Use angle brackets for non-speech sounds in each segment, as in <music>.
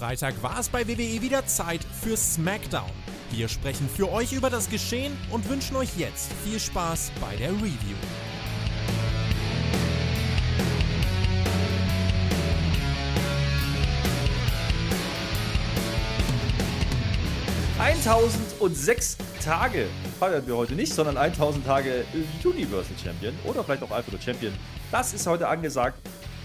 Freitag war es bei WWE wieder Zeit für SmackDown. Wir sprechen für euch über das Geschehen und wünschen euch jetzt viel Spaß bei der Review. ...1006 Tage feiern wir heute nicht, sondern 1000 Tage Universal Champion oder vielleicht auch einfach nur Champion. Das ist heute angesagt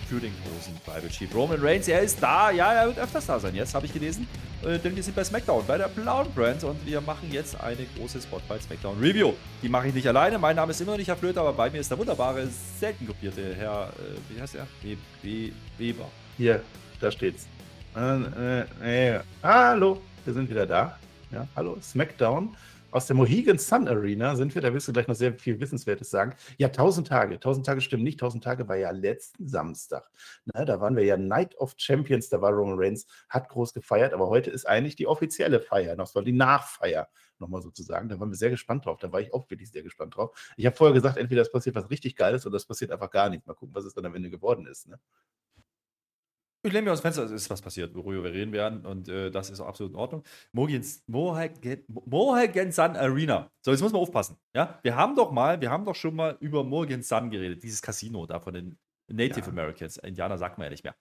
für den großen Tribal Chief Roman Reigns. Er ist da, ja, er wird öfters da sein jetzt, habe ich gelesen. Äh, denn wir sind bei SmackDown, bei der blauen Brand und wir machen jetzt eine große Spotlight SmackDown Review. Die mache ich nicht alleine, mein Name ist immer noch nicht Herr Flöter, aber bei mir ist der wunderbare, selten kopierte Herr, äh, wie heißt er? We We Weber. Hier, da steht's. Äh, äh, hallo, wir sind wieder da. Ja, hallo, SmackDown aus der Mohegan Sun Arena sind wir. Da wirst du gleich noch sehr viel Wissenswertes sagen. Ja, 1000 Tage. 1000 Tage stimmen nicht. 1000 Tage war ja letzten Samstag. Na, da waren wir ja Night of Champions. Da war Roman Reigns, hat groß gefeiert. Aber heute ist eigentlich die offizielle Feier. Das war die Nachfeier nochmal sozusagen. Da waren wir sehr gespannt drauf. Da war ich auch wirklich sehr gespannt drauf. Ich habe vorher gesagt, entweder es passiert was richtig Geiles oder es passiert einfach gar nichts. Mal gucken, was es dann am Ende geworden ist. Ne? Ich lehne mir aus dem Fenster, es ist was passiert, worüber wir reden werden. Und äh, das ist auch absolut in Ordnung. Mohegan Sun Arena. So, jetzt muss man aufpassen. Ja, wir haben doch mal, wir haben doch schon mal über Mohegan Sun geredet, dieses Casino da von den Native ja. Americans. Indianer sagt man ja nicht mehr.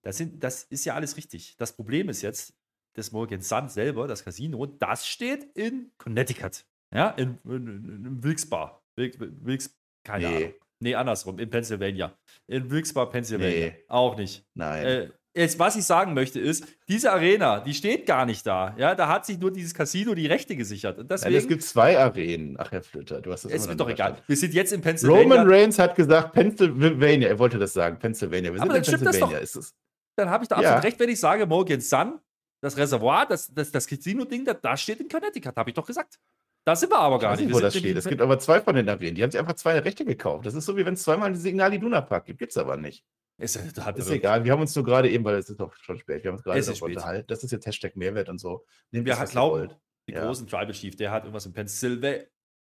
Das, sind, das ist ja alles richtig. Das Problem ist jetzt, das Mohegan Sun selber, das Casino, das steht in Connecticut. Ja, in, in, in, in Wilkes-Bar. Wilkes, Wilkes, keine nee. Ahnung. Nee, andersrum, in Pennsylvania. In Wilkes-Barre, Pennsylvania. Nee. Auch nicht. Nein. Äh, jetzt, was ich sagen möchte, ist, diese Arena, die steht gar nicht da. Ja, da hat sich nur dieses Casino die Rechte gesichert. Und deswegen, Nein, es gibt zwei Arenen. Ach, Herr Flütter, du hast das Es wird doch egal. Wir sind jetzt in Pennsylvania. Roman Reigns hat gesagt, Pennsylvania. Er wollte das sagen, Pennsylvania. Wir sind Aber in Pennsylvania. Ist es. Dann habe ich da absolut ja. recht, wenn ich sage, Morgan Sun, das Reservoir, das, das, das Casino-Ding, das steht in Connecticut, habe ich doch gesagt. Da sind wir aber gar nicht. nicht. Wo das steht. Es gibt aber zwei von den Arenen. Die haben sich einfach zwei Rechte gekauft. Das ist so, wie wenn es zweimal Signal Iduna Park gibt. Gibt es aber nicht. Ist, ist egal. Wir haben uns nur gerade eben, weil es ist doch schon spät, wir haben uns gerade darüber unterhalten. Das ist jetzt Hashtag Mehrwert und so. Nehmt wir glauben, den ja. großen Tribal Chief, der hat irgendwas in Pennsylvania.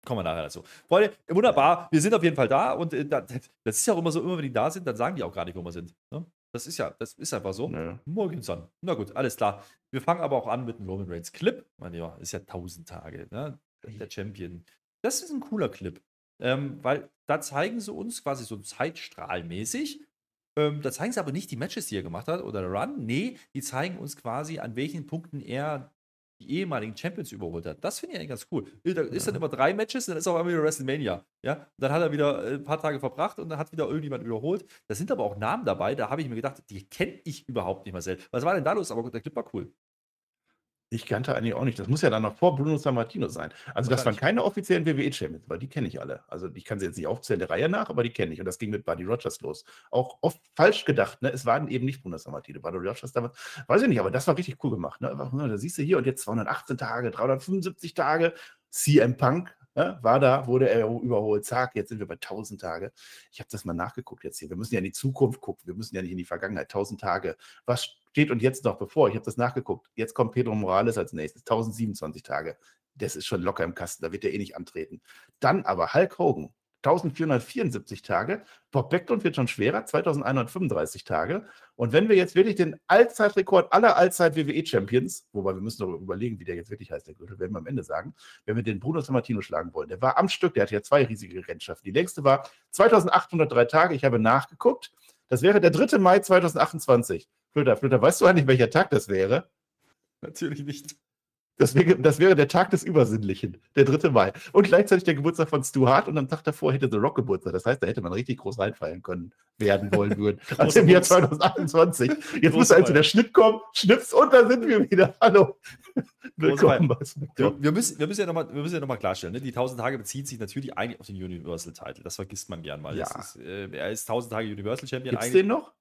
Kommen wir nachher dazu. Freunde, wunderbar. Wir sind auf jeden Fall da und äh, <laughs> das ist ja auch immer so, immer wenn die da sind, dann sagen die auch gar nicht, wo wir sind. Ne? Das ist ja, das ist einfach so. Ja. Morgen dann. Na gut, alles klar. Wir fangen aber auch an mit einem Roman Reigns Clip. Mein ja, ist ja 1000 Tage. Ne? Der Champion. Das ist ein cooler Clip. Ähm, weil da zeigen sie uns quasi so zeitstrahlmäßig. Ähm, da zeigen sie aber nicht die Matches, die er gemacht hat oder Run. Nee, die zeigen uns quasi, an welchen Punkten er die ehemaligen Champions überholt hat. Das finde ich eigentlich ganz cool. Da ist dann immer drei Matches, dann ist auch einmal wieder WrestleMania. Ja? dann hat er wieder äh, ein paar Tage verbracht und dann hat wieder irgendjemand überholt. Da sind aber auch Namen dabei, da habe ich mir gedacht, die kenne ich überhaupt nicht mehr selbst. Was war denn da los? Aber der Clip war cool. Ich kannte eigentlich auch nicht. Das muss ja dann noch vor Bruno Sammartino sein. Also, das waren keine offiziellen WWE-Champions, weil die kenne ich alle. Also, ich kann sie jetzt nicht aufzählen der Reihe nach, aber die kenne ich. Und das ging mit Buddy Rogers los. Auch oft falsch gedacht, ne? Es waren eben nicht Bruno Sammartino. Buddy Rogers damals, weiß ich nicht, aber das war richtig cool gemacht. Ne? Ne, da siehst du hier und jetzt 218 Tage, 375 Tage. CM Punk Ne, war da, wurde er überholt, zack, jetzt sind wir bei 1000 Tage. Ich habe das mal nachgeguckt jetzt hier. Wir müssen ja in die Zukunft gucken, wir müssen ja nicht in die Vergangenheit. 1000 Tage. Was steht und jetzt noch bevor? Ich habe das nachgeguckt. Jetzt kommt Pedro Morales als nächstes, 1027 Tage. Das ist schon locker im Kasten, da wird er eh nicht antreten. Dann aber Hulk Hogan, 1474 Tage. Bob Backlund wird schon schwerer, 2135 Tage. Und wenn wir jetzt wirklich den Allzeitrekord aller Allzeit-WWE-Champions, wobei wir müssen darüber überlegen, wie der jetzt wirklich heißt, der Gürtel, werden wir am Ende sagen, wenn wir den Bruno Sammartino schlagen wollen, der war am Stück, der hatte ja zwei riesige Rennschaften. Die längste war 2803 Tage, ich habe nachgeguckt. Das wäre der 3. Mai 2028. Flöter, Flöter, weißt du eigentlich, welcher Tag das wäre? Natürlich nicht. Das wäre, das wäre der Tag des Übersinnlichen, der 3. Mai. Und gleichzeitig der Geburtstag von Stu Hart und am Tag davor hätte The Rock Geburtstag. Das heißt, da hätte man richtig groß reinfallen können, werden wollen würden. <laughs> als im Jahr 2028. Jetzt muss also der Schnitt kommen, schnips und da sind wir wieder. Hallo. <laughs> Willkommen bei wir, müssen, wir müssen ja nochmal ja noch klarstellen, ne? die 1000 Tage beziehen sich natürlich eigentlich auf den Universal-Title. Das vergisst man gern mal. Ja. Ist, äh, er ist 1000 Tage Universal Champion. Gibt's den noch?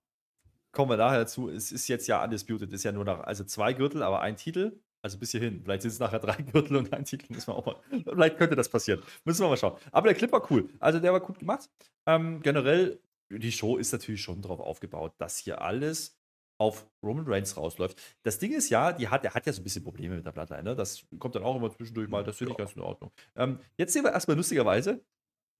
Kommen wir nachher dazu. Es ist jetzt ja undisputed. Es ist ja nur noch, also zwei Gürtel, aber ein Titel. Also bis hierhin. Vielleicht sind es nachher drei <laughs> Gürtel und ein Titel. Müssen wir auch mal, vielleicht könnte das passieren. Müssen wir mal schauen. Aber der Clip war cool. Also der war gut gemacht. Ähm, generell, die Show ist natürlich schon darauf aufgebaut, dass hier alles auf Roman Reigns rausläuft. Das Ding ist ja, die hat, der hat ja so ein bisschen Probleme mit der Bloodline. Ne? Das kommt dann auch immer zwischendurch mal. Das finde ich ganz in Ordnung. Ähm, jetzt sehen wir erstmal lustigerweise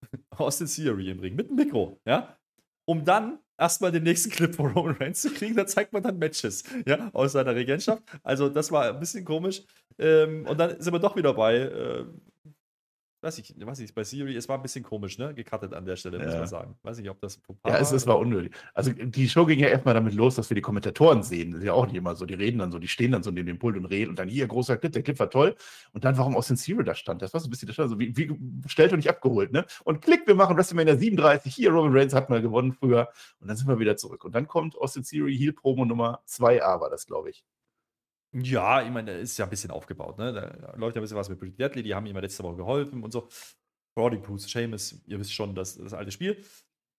<laughs> Austin Theory im Ring mit dem Mikro. Ja? Um dann erstmal den nächsten Clip von Roman Reigns zu kriegen, da zeigt man dann Matches, ja, aus seiner Regentschaft. Also das war ein bisschen komisch. Ähm, und dann sind wir doch wieder bei, äh, weiß ich, weiß ich, bei Siri, es war ein bisschen komisch, ne? Gecuttet an der Stelle, muss Ja. man sagen. Weiß nicht, ob das Ja, es, es war unnötig. Also die Show ging ja erstmal damit los, dass wir die Kommentatoren sehen. Das ist ja auch nicht immer so. Die reden dann so, die stehen dann so neben dem Pult und reden und dann hier großer Clip, der Clip war toll. Und dann, warum Austin Theory da stand. Das war so ein bisschen das stand so wie, wie bestellt und nicht abgeholt, ne? Und klick, wir machen WrestleMania 37. Hier, Roman Reigns hat mal gewonnen früher. Und dann sind wir wieder zurück. Und dann kommt Austin Theory, Heel Promo Nummer 2a war das, glaube ich. Ja, ich meine, ist ja ein bisschen aufgebaut, ne? Da läuft ja ein bisschen was mit Pretty Deadly, die haben ihm ja letzte Woche geholfen und so. Brody Bruce, Seamus, ihr wisst schon, das, das alte Spiel.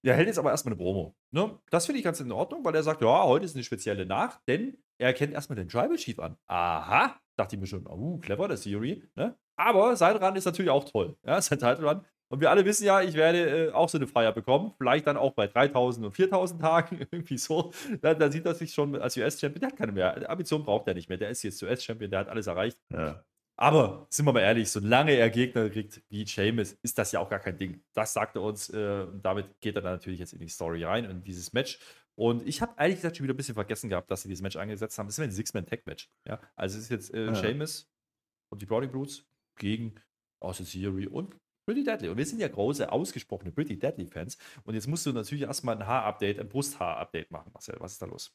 Der hält jetzt aber erstmal eine Promo. Ne? Das finde ich ganz in Ordnung, weil er sagt, ja, heute ist eine spezielle Nacht, denn er erkennt erstmal den Tribal Chief an. Aha, dachte ich mir schon, uh, clever, der Theory. Ne? Aber sein Run ist natürlich auch toll. Ja, sein Title Run. Und wir alle wissen ja, ich werde äh, auch so eine Feier bekommen. Vielleicht dann auch bei 3000 und 4000 Tagen, <laughs> irgendwie so. Da, da sieht er sich schon als US-Champion. Der hat keine mehr. Ambition braucht er nicht mehr. Der ist jetzt US-Champion, der hat alles erreicht. Ja. Aber sind wir mal ehrlich, solange er Gegner kriegt wie Sheamus, ist das ja auch gar kein Ding. Das sagt er uns äh, und damit geht er dann natürlich jetzt in die Story rein, in dieses Match. Und ich habe ehrlich gesagt schon wieder ein bisschen vergessen gehabt, dass sie dieses Match angesetzt haben. Das ist ein Six-Man-Tag-Match. Ja? Also es ist jetzt äh, Ja. Sheamus und die Brody Brutes gegen Austin Theory und Pretty Deadly. Und wir sind ja große, ausgesprochene Pretty Deadly-Fans. Und jetzt musst du natürlich erstmal ein Haar-Update, ein Brusthaar-Update machen, Marcel. Was ist da los?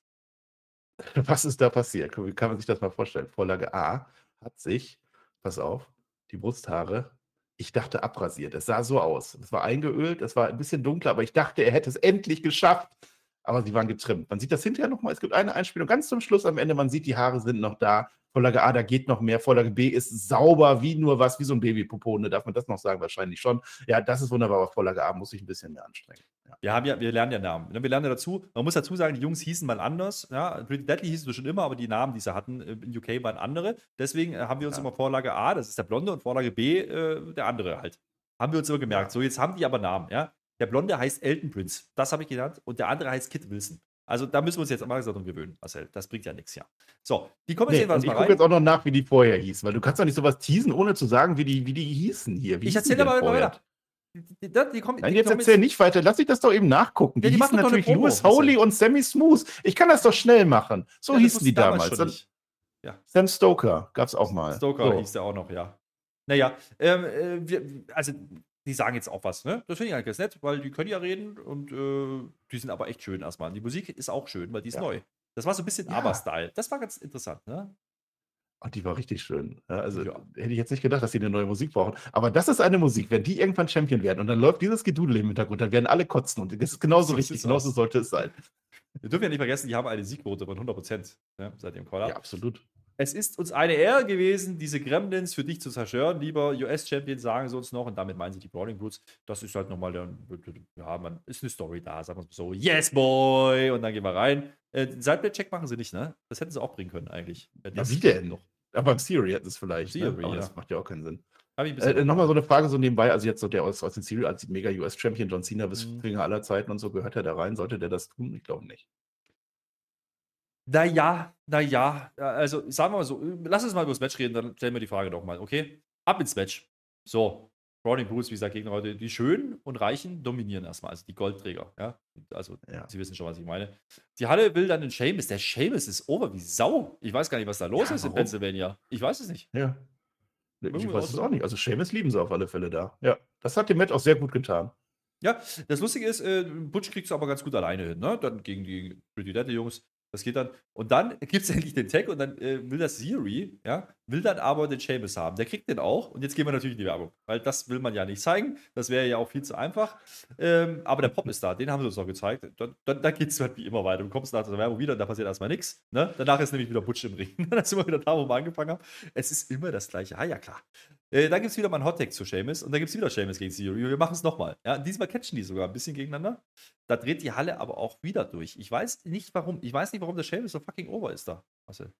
<laughs> Was ist da passiert? Wie kann man sich das mal vorstellen? Vorlage A hat sich, pass auf, die Brusthaare, ich dachte abrasiert. Es sah so aus. Es war eingeölt, es war ein bisschen dunkler, aber ich dachte, er hätte es endlich geschafft. Aber sie waren getrimmt. Man sieht das hinterher nochmal. Es gibt eine Einspielung ganz zum Schluss am Ende. Man sieht, die Haare sind noch da. Vorlage A, da geht noch mehr. Vorlage B ist sauber wie nur was, wie so ein Babypopone. Darf man das noch sagen? Wahrscheinlich schon. Ja, das ist wunderbar. Aber Vorlage A muss ich ein bisschen mehr anstrengen. Ja. Wir, haben ja, wir lernen ja Namen. ne? Wir lernen ja dazu. Man muss dazu sagen, die Jungs hießen mal anders. Ja, Deadly hießen wir schon immer, aber die Namen, die sie hatten äh, in UK, waren andere. Deswegen äh, haben wir uns Ja. immer Vorlage A, das ist der Blonde, und Vorlage B, äh, der andere halt. Haben wir uns immer gemerkt. Ja. So, jetzt haben die aber Namen. Ja? Der Blonde heißt Elton Prince. Das habe ich genannt. Und der andere heißt Kit Wilson. Also da müssen wir uns jetzt mal darum gewöhnen, Marcel. Das bringt ja nichts, ja. So, die kommen jetzt Nee, jedenfalls ich gucke jetzt auch noch nach, wie die vorher hießen, weil du kannst doch nicht sowas teasen, ohne zu sagen, wie die, wie die hießen hier. Wie Ich erzähle aber vorher? weiter. Die, die, die, kommen, Nein, jetzt erzähl nicht weiter. Lass dich das doch eben nachgucken. Die, Ja, die hießen natürlich Promo, Louis. Holly und Sammy Smooth. Ich kann das doch schnell machen. So Ja, hießen die damals damals. nicht. Sam Stoker gab es auch mal. Stoker so. hieß der auch noch, ja. Naja, ähm, äh, wir, also die sagen jetzt auch was, ne? Das finde ich eigentlich ganz nett, weil die können ja reden und äh, die sind aber echt schön erstmal. Und die Musik ist auch schön, weil die ist Ja. neu. Das war so ein bisschen Ja. Aber-Style. Das war ganz interessant, ne? Ach, die war richtig schön. Also Ja. hätte ich jetzt nicht gedacht, dass die eine neue Musik brauchen. Aber das ist eine Musik. Wenn die irgendwann Champion werden und dann läuft dieses Gedudel im Hintergrund, dann werden alle kotzen. Und das ist genauso So richtig. Genauso aus. sollte es sein. Wir dürfen ja nicht vergessen, die haben eine Siegquote von 100% ne, seit dem Call-Up. Ja, absolut. Es ist uns eine Ehre gewesen, diese Gremlins für dich zu zerstören, lieber US-Champion, sagen sie uns noch. Und damit meinen sie die Brawling Brutes. Das ist halt nochmal ja, man, ist eine Story da, sagen wir es so. Yes, boy! Und dann gehen wir rein. Äh, Sideplay-Check machen sie nicht, ne? Das hätten sie auch bringen können, eigentlich. Ja, wie denn? Noch. Aber beim Siri hätten es vielleicht. Theory, ne? Aber ja. das macht ja auch keinen Sinn. Bisschen Äh, Nochmal so eine Frage so nebenbei. Also jetzt so der aus, aus den Siri als mega US-Champion John Cena bis Mhm. Finger aller Zeiten und so gehört er da rein. Sollte der das tun? Ich glaube nicht. Naja, naja, also sagen wir mal so, lass uns mal über das Match reden, dann stellen wir die Frage nochmal, okay? Ab ins Match. So, Browning Bruce, wie gesagt, Gegner heute, die Schönen und Reichen dominieren erstmal, also die Goldträger, ja? Also, Ja. Sie wissen schon, was ich meine. Die Halle will dann den Seamus, der Seamus ist over wie Sau. Ich weiß gar nicht, was da los Ja, ist in warum? Pennsylvania. Ich weiß es nicht. Ja. Ich weiß es auch nicht. Also Seamus lieben sie auf alle Fälle da. Ja. Das hat dem Match auch sehr gut getan. Ja, das Lustige ist, äh, Butch kriegst du aber ganz gut alleine hin, ne? Dann gegen die Pretty Deadly Jungs. Das geht dann. Und dann gibt es <laughs> endlich den Tag und dann äh, will das Siri, ja, will dann aber den Seamus haben. Der kriegt den auch. Und jetzt gehen wir natürlich in die Werbung, weil das will man ja nicht zeigen. Das wäre ja auch viel zu einfach. Ähm, aber der Pop ist da, den haben sie uns noch gezeigt. Dann geht es halt wie immer weiter. Du kommst nach der Werbung wieder und da passiert erstmal nichts. Ne? Danach ist nämlich wieder Butch im Ring. <laughs> dann sind wir wieder da, wo wir angefangen haben. Es ist immer das Gleiche. Ah, ja, klar. Äh, dann gibt es wieder mal einen Hottag zu Seamus und dann gibt es wieder Seamus gegen Siri. Wir machen es nochmal. Ja, diesmal catchen die sogar ein bisschen gegeneinander. Da dreht die Halle aber auch wieder durch. Ich weiß nicht warum. Ich weiß nicht, warum der Seamus so fucking over ist da. Marcel.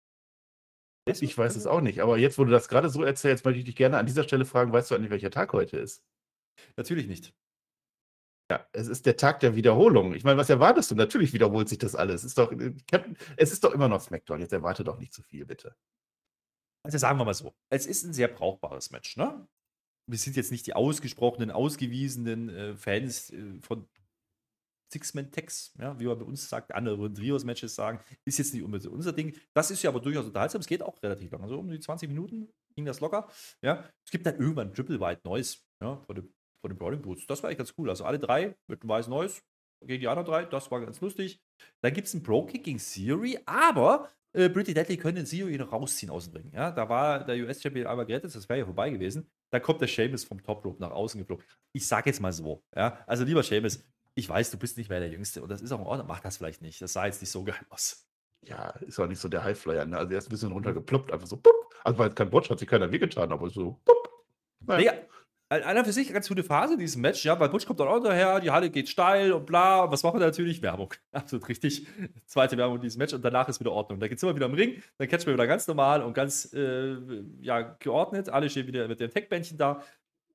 Ich weiß es auch nicht. Aber jetzt, wo du das gerade so erzählst, möchte ich dich gerne an dieser Stelle fragen, weißt du eigentlich, welcher Tag heute ist? Natürlich nicht. Ja, es ist der Tag der Wiederholung. Ich meine, was erwartest du? Natürlich wiederholt sich das alles. Es ist doch, es ist doch immer noch SmackDown. Jetzt erwarte doch nicht zu viel, bitte. Also sagen wir mal so. Es ist ein sehr brauchbares Match, ne? Wir sind jetzt nicht die ausgesprochenen, ausgewiesenen äh, Fans äh, von Six-Man-Tags, ja, wie man bei uns sagt, andere Trios-Matches sagen, ist jetzt nicht unbedingt unser Ding. Das ist ja aber durchaus unterhaltsam. Es geht auch relativ lang. Also um die 20 Minuten ging das locker. Ja. Es gibt dann irgendwann Triple White Noise ja, von, dem, von den Brawling Boots. Das war echt ganz cool. Also alle drei mit einem weißen Noise gegen die anderen drei. Das war ganz lustig. Dann gibt es ein Pro-Kick gegen Theory, aber äh, Pretty Deadly können den Theory noch rausziehen aus dem Ring. Ja, da war der US-Champion einmal gerettet, das wäre ja vorbei gewesen. Dann kommt der Seamus vom Top Rope nach außen geflogen. Ich sage jetzt mal so. Ja, also lieber Seamus, ich weiß, du bist nicht mehr der Jüngste und das ist auch in Ordnung. Mach das vielleicht nicht. Das sah jetzt nicht so geil aus. Ja, ist auch nicht so der Highflyer. Ne? Also er ist ein bisschen runtergeploppt, einfach so, pup. Also weil kein Botch hat sich keiner wehgetan, aber so, pup. Naja. Nee, einer für sich eine ganz gute Phase in diesem Match, ja, weil Butch kommt dann auch daher, die Halle geht steil und bla. Und was machen wir natürlich? Werbung. <laughs> Absolut richtig. Zweite Werbung in diesem Match und danach ist wieder Ordnung. Da geht es immer wieder im Ring, dann catchen wir wieder ganz normal und ganz äh, ja, geordnet. Alle stehen wieder mit dem Tech-Bändchen da.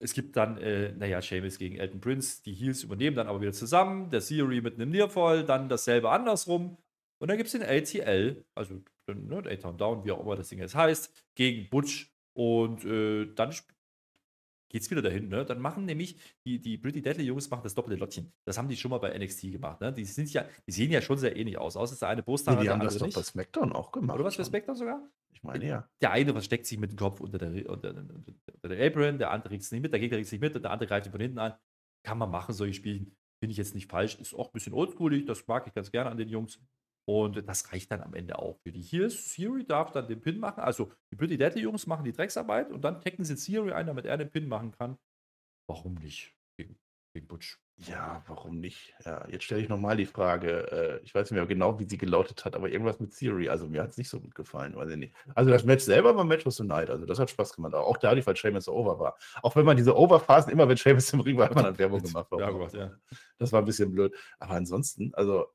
Es gibt dann, äh, naja, Seamus gegen Elton Prince. Die Heels übernehmen dann aber wieder zusammen. Der Theory mit einem Nearfall, dann dasselbe andersrum. Und dann gibt es den ATL, also ne, A-Town Down, wie auch immer das Ding jetzt heißt, gegen Butch. Und äh, dann geht es wieder dahin. Ne? Dann machen nämlich die, die Pretty Deadly Jungs machen das doppelte Lottchen. Das haben die schon mal bei NXT gemacht. Ne? Die, sind ja, die sehen ja schon sehr ähnlich aus. Außer der eine Poster. Nee, die haben das doch nicht. bei SmackDown auch gemacht. Oder was bei SmackDown sogar? Ich meine ja. Der eine versteckt sich mit dem Kopf unter der, unter, unter der Apron, der andere kriegt es nicht mit, der Gegner kriegt es nicht mit und der andere greift ihn von hinten an. Kann man machen, solche Spielchen. Finde ich jetzt nicht falsch. Ist auch ein bisschen oldschoolig. Das mag ich ganz gerne an den Jungs. Und das reicht dann am Ende auch für die Heels. Siri darf dann den Pin machen. Also die Pretty Deadly Jungs machen die Drecksarbeit und dann tacken sie Siri ein, damit er den Pin machen kann. Warum nicht gegen, gegen Butch? Ja, warum nicht? Ja, jetzt stelle ich nochmal die Frage. Äh, ich weiß nicht mehr genau, wie sie gelautet hat, aber irgendwas mit Theory. Also mir hat es nicht so gut gefallen, weiß ich nicht. Also das Match selber war Match of the Night. Also das hat Spaß gemacht. Auch dadurch, weil Sheamus so over war. Auch wenn man diese Overphasen immer, wenn Sheamus im Ring war, hat man dann Werbung gemacht. Ja, Gott, ja. Das war ein bisschen blöd. Aber ansonsten, also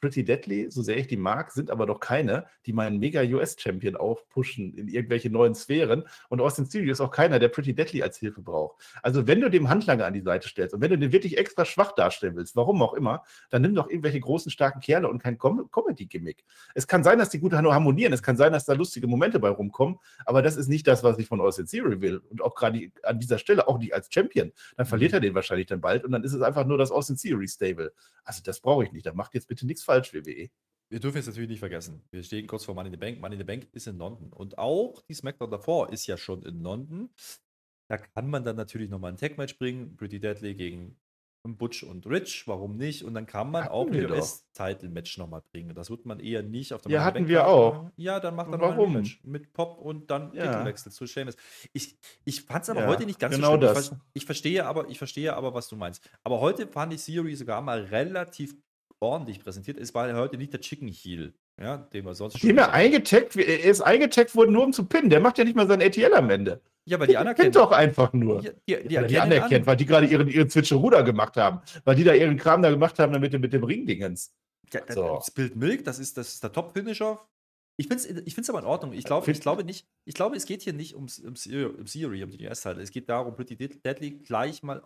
Pretty Deadly, so sehr ich die mag, sind aber doch keine, die meinen Mega-US-Champion aufpushen in irgendwelche neuen Sphären. Und Austin Theory ist auch keiner, der Pretty Deadly als Hilfe braucht. Also, wenn du dem Handlanger an die Seite stellst und wenn du den wirklich extra schwach darstellen willst, warum auch immer, dann nimm doch irgendwelche großen, starken Kerle und kein Com Comedy-Gimmick. Es kann sein, dass die gut harmonieren, es kann sein, dass da lustige Momente bei rumkommen, aber das ist nicht das, was ich von Austin Theory will. Und auch gerade an dieser Stelle auch nicht als Champion. Dann verliert er den wahrscheinlich dann bald und dann ist es einfach nur das Austin Theory Stable. Also, das brauche ich nicht. Da macht jetzt bitte nichts falsch, WWE. Wir dürfen es natürlich nicht vergessen. Wir stehen kurz vor Money in the Bank. Money in the Bank ist in London. Und auch die SmackDown davor ist ja schon in London. Da kann man dann natürlich nochmal ein Tag-Match bringen. Pretty Deadly gegen Butch und Rich, warum nicht? Und dann kann man hatten auch ein US-Title-Match nochmal bringen. Das wird man eher nicht auf der Ja, hatten wir auch. Ja, dann macht er noch ein Match mit Pop und dann ja. Titelwechsel zu Sheamus. Ich, ich fand es aber ja, heute nicht ganz genau so schlimm. Das. Ich, verstehe aber, ich verstehe aber, was du meinst. Aber heute fand ich Theory sogar mal relativ ordentlich präsentiert ist, war heute nicht der Chicken Heel, ja, den wir sonst schon. er eingetaggt, er ist eingetaggt worden, nur um zu pinnen. Der macht ja nicht mal sein ATL am Ende. Ja, weil die anerkennen. doch einfach nur. Die, die, die, die anerkennt, an. weil die gerade ihren, ihren Switcheruder gemacht haben. Weil die da ihren Kram da gemacht haben mit dem, mit dem Ringdingens. Ja, so. Das Bild Milk, das ist, das ist der Top-Finisher. Ich finde es ich find's aber in Ordnung. Ich, glaub, ich glaube nicht, ich glaube, es geht hier nicht ums, ums, ums Theory, um die US-Teile. Es geht darum, Pretty Deadly gleich mal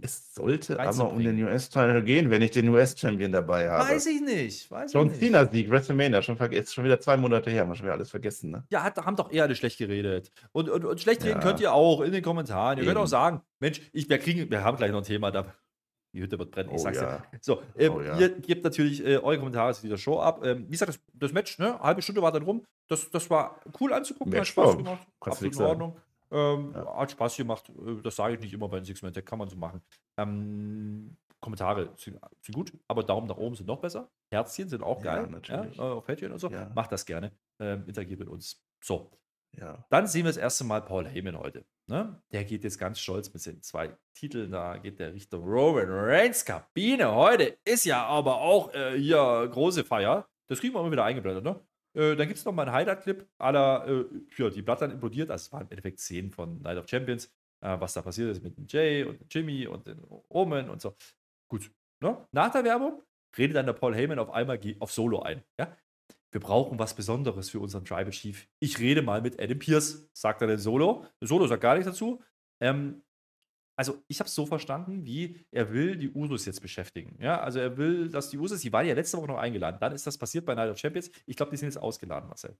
es sollte aber um den US-Title gehen, wenn ich den US-Champion dabei habe. Weiß ich nicht. Weiß John Cena Sieg, WrestleMania, schon ist schon wieder zwei Monate her, haben wir schon wieder alles vergessen. Ne? Ja, hat, haben doch eher alle schlecht geredet. Und, und, und schlecht reden ja. könnt ihr auch in den Kommentaren. Ihr Eben. könnt auch sagen, Mensch, ich, wir, kriegen, wir haben gleich noch ein Thema, da, die Hütte wird brennen, ich oh, sag's ja. dir. So, ähm, oh, ja. ihr gebt natürlich äh, eure Kommentare zu dieser Show ab. Ähm, wie gesagt, das, das Match, ne, eine halbe Stunde war dann rum. Das, das war cool anzugucken, Match hat Spaß gemacht. Absolut in Ordnung. Ähm, ja. Hat Spaß gemacht. Äh, das sage ich nicht immer bei den Six-Man-Tag, kann man so machen. Ähm, Kommentare sind, sind, gut, aber Daumen nach oben sind noch besser. Herzchen sind auch geil. Ja, natürlich. Ja, auf Patreon und so. Ja. Macht das gerne. Ähm, interagiert mit uns. So. Ja. Dann sehen wir das erste Mal Paul Heyman heute. Ne? Der geht jetzt ganz stolz mit seinen zwei Titeln. Da geht der Richtung Roman Reigns Kabine. Heute ist ja aber auch äh, hier große Feier. Das kriegen wir immer wieder eingeblendet, ne? Äh, dann gibt es noch mal einen Highlight-Clip aller, äh, ja, die Bloodline implodiert. Also es waren im Endeffekt Szenen von Night of Champions, äh, was da passiert ist mit dem Jay und Jimmy und den Omen und so. Gut. Ne? Nach der Werbung redet dann der Paul Heyman auf einmal auf Solo ein. Ja? Wir brauchen was Besonderes für unseren Tribal Chief. Ich rede mal mit Adam Pierce, sagt er den Solo. Solo sagt gar nichts dazu. Ähm, also ich habe es so verstanden, wie er will die Usos jetzt beschäftigen. Ja, also er will, dass die Usos, die waren ja letzte Woche noch eingeladen. Dann ist das passiert bei Night of Champions. Ich glaube, die sind jetzt ausgeladen, Marcel.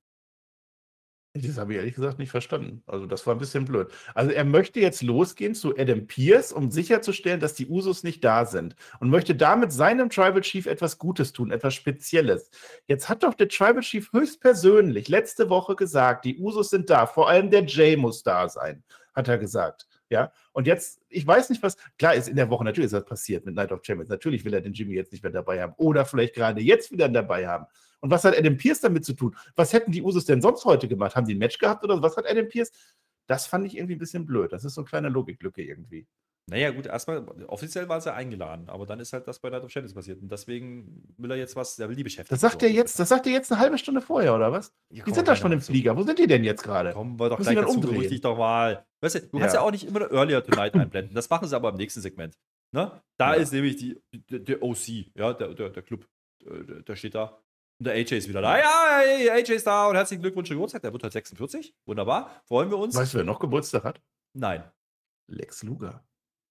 Das habe ich ehrlich gesagt nicht verstanden. Also, das war ein bisschen blöd. Also, er möchte jetzt losgehen zu Adam Pierce, um sicherzustellen, dass die Usos nicht da sind und möchte damit seinem Tribal Chief etwas Gutes tun, etwas Spezielles. Jetzt hat doch der Tribal Chief höchstpersönlich letzte Woche gesagt, die Usos sind da, vor allem der Jay muss da sein, hat er gesagt. Ja, und jetzt, ich weiß nicht, was, klar ist in der Woche natürlich ist das passiert mit Night of Champions. Natürlich will er den Jimmy jetzt nicht mehr dabei haben oder vielleicht gerade jetzt wieder dabei haben. Und was hat Adam Pierce damit zu tun? Was hätten die Usos denn sonst heute gemacht? Haben die ein Match gehabt oder was hat Adam Pierce? Das fand ich irgendwie ein bisschen blöd. Das ist so eine kleine Logiklücke irgendwie. Naja, gut, erstmal, offiziell war er eingeladen, aber dann ist halt das bei Night of Champions passiert. Und deswegen will er jetzt was, der will die beschäftigen. Das sagt er jetzt, das sagt er jetzt eine halbe Stunde vorher, oder was? Ja, die sind da schon im Flieger. Wo sind die denn jetzt gerade? Kommen wir doch Müssen gleich dazu, umdrehen? dich doch mal. Weißt du, du ja. kannst ja auch nicht immer Earlier Tonight einblenden. Das machen sie aber im nächsten Segment. Ne? Da ja. ist nämlich die, der OC, ja, der, der, der Club, der, der steht da. Und der AJ ist wieder da. Ja, hey, AJ ist da und herzlichen Glückwunsch zum Geburtstag. Der wird halt 46. Wunderbar. Freuen wir uns. Weißt du, wer noch Geburtstag hat? Nein. Lex Luger.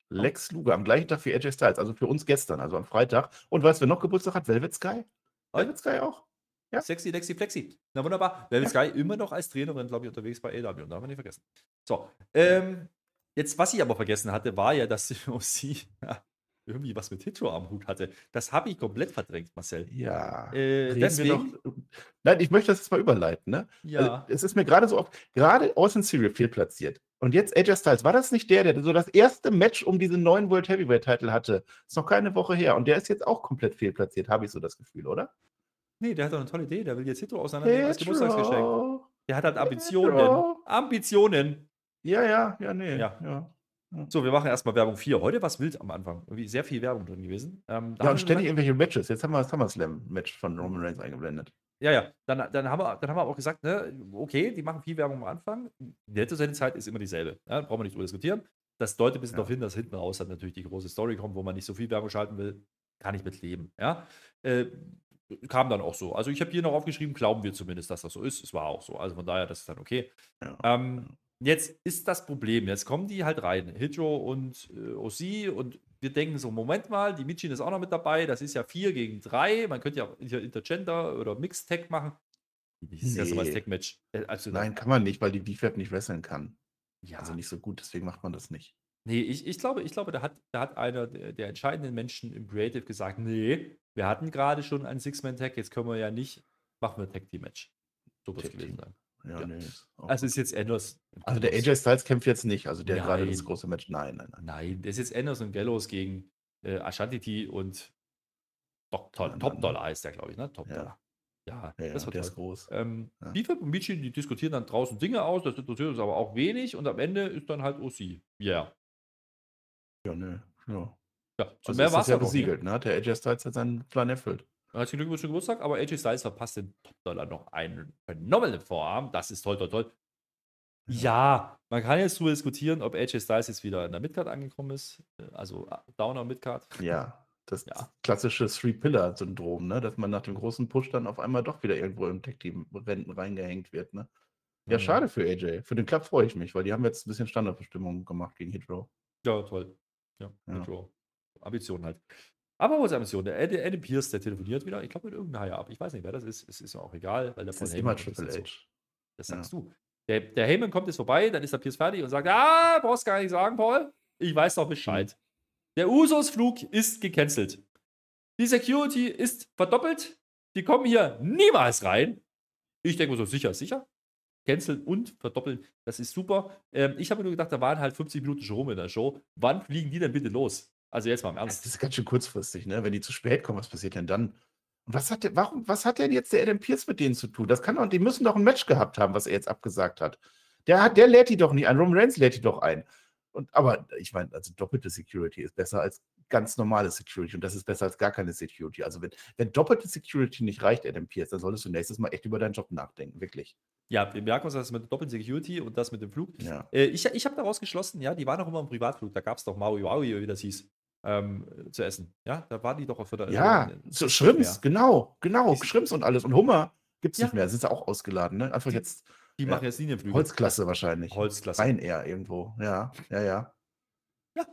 Lex Luger am gleichen Tag wie AJ Styles, also für uns gestern, also am Freitag. Und weißt du, wer noch Geburtstag hat? Velvet Sky. Velvet Sky auch. Ja. Sexy, Lexi, Flexi. Na wunderbar. Velvet ja. Sky immer noch als Trainerin, glaube ich, unterwegs bei AW. Darf man nicht vergessen. So. Ähm, jetzt, was ich aber vergessen hatte, war ja, dass <laughs> sie ja, irgendwie was mit Hitro am Hut hatte. Das habe ich komplett verdrängt, Marcel. Ja. Äh, deswegen. Noch, nein, ich möchte das jetzt mal überleiten. Ne? Ja. Also, es ist mir gerade so oft, gerade Austin Serial viel platziert. Und jetzt AJ Styles, war das nicht der, der so das erste Match um diesen neuen World Heavyweight Title hatte? Ist noch keine Woche her. Und der ist jetzt auch komplett fehlplatziert, habe ich so das Gefühl, oder? Nee, der hat doch eine tolle Idee. Der will jetzt Hitro auseinandernehmen als Geburtstagsgeschenk. Der hat halt Ambitionen. Hitro. Ambitionen. Ja, ja, ja, nee. Ja. ja. So, wir machen erstmal Werbung 4. Heute war es wild am Anfang. Irgendwie sehr viel Werbung drin gewesen. Ähm, ja, und ständig irgendwelche Matches. Jetzt haben wir das SummerSlam-Match von Roman Reigns eingeblendet. Ja, ja. Dann, dann, haben wir, dann haben wir auch gesagt, ne, okay, die machen viel Werbung am Anfang. Die letzte Zeit ist immer dieselbe. Ja, brauchen wir nicht drüber diskutieren. Das deutet ein bisschen ja. darauf hin, dass hinten raus halt natürlich die große Story kommt, wo man nicht so viel Werbung schalten will. Kann ich mit leben. Ja. Äh, kam dann auch so. Also ich habe hier noch aufgeschrieben, glauben wir zumindest, dass das so ist. Es war auch so. Also von daher, das ist dann okay. Ja. Ähm, Jetzt ist das Problem, jetzt kommen die halt rein, Hitro und äh, OC und wir denken so, Moment mal, die Michin ist auch noch mit dabei, das ist ja 4 gegen 3, man könnte ja auch Intergender oder Mixed Tag machen. Das ist nee. ja so als Tag-Match. Äh, also, Nein, kann man nicht, weil die BFAB nicht wresteln kann. Ja. Also nicht so gut, deswegen macht man das nicht. Nee, ich, ich glaube, ich glaube da, hat, da hat einer der, der entscheidenden Menschen im Creative gesagt, nee, wir hatten gerade schon ein Six-Man-Tag, jetzt können wir ja nicht, machen wir ein Tag-Team-Match. So wird es gewesen sein. Ja, ja. Nee, also ist jetzt Endos. Also der AJ Styles kämpft jetzt nicht, also der gerade das große Match. Nein, nein, nein. Nein, das ist jetzt Endos und Gallows gegen äh, Ashanti und Top, Top Dollar heißt der, glaube ich, ne? Top ja. Dollar. Ja, ja, das wird der toll. ist groß. Ähm, ja. Bifab und Michi, die diskutieren dann draußen Dinge aus, das interessiert uns aber auch wenig und am Ende ist dann halt OC. Yeah. Ja, ne, ja. Ja, so also mehr war es ja besiegelt, ne? Der AJ Styles hat seinen Plan erfüllt. Herzlichen Glückwunsch zum Geburtstag, aber AJ Styles verpasst den Top-Dollar noch einen phänomenalen Vorarm. Das ist toll, toll, toll. Ja, man kann jetzt darüber diskutieren, ob AJ Styles jetzt wieder in der Midcard angekommen ist. Also äh, Downer Midcard. Ja, das ja. klassische Three-Pillar-Syndrom, ne? dass man nach dem großen Push dann auf einmal doch wieder irgendwo im Tech-Team-Rennen reingehängt wird. Ne? Ja, mhm. schade für AJ. Für den Club freue ich mich, weil die haben jetzt ein bisschen Standardbestimmungen gemacht gegen Hitro. Ja, toll. Ja, ja. Hitro. Ambitionen halt. Aber wo ist Ambition? Der Adam Pierce, der telefoniert wieder. Ich glaube mit irgendeinem Higher Up. Ich weiß nicht, wer das ist. Es ist mir auch egal, weil der das ist immer Triple H. Das sagst ja. du. Der, der Heyman kommt jetzt vorbei, dann ist der Pierce fertig und sagt: Ah, brauchst gar nicht sagen, Paul. Ich weiß doch Bescheid. Mhm. Der Usos-Flug ist gecancelt. Die Security ist verdoppelt. Die kommen hier niemals rein. Ich denke mir so, sicher, sicher. Canceln und verdoppeln, das ist super. Ähm, ich habe mir nur gedacht, da waren halt 50 Minuten schon rum in der Show. Wann fliegen die denn bitte los? Also jetzt mal im Ernst. Das ist ganz schön kurzfristig, ne? Wenn die zu spät kommen, was passiert denn dann? Und was hat der, warum, was hat denn jetzt der Adam Pierce mit denen zu tun? Das kann doch, die müssen doch ein Match gehabt haben, was er jetzt abgesagt hat. Der hat, der lädt die doch nicht ein. Roman Reigns lädt die doch ein. Und, aber ich meine, also doppelte Security ist besser als ganz normale Security und das ist besser als gar keine Security. Also wenn, wenn doppelte Security nicht reicht, Adam Pierce, dann solltest du nächstes Mal echt über deinen Job nachdenken, wirklich. Ja, wir merken uns das mit doppelten Security und das mit dem Flug. Ja. Äh, ich ich habe daraus geschlossen, ja, die waren auch immer im Privatflug, da gab es doch Maui Maui, wie das hieß ähm, zu essen. Ja, da waren die doch auf der. Ja, so Schrimps, genau, genau, Schrimps und alles. Und Hummer gibt es ja. nicht mehr, sind sie auch ausgeladen, ne? Einfach die, jetzt. Die ja, machen jetzt Linienflüge. Holzklasse wahrscheinlich. Holzklasse. Rein eher irgendwo, ja, ja, ja. Ja.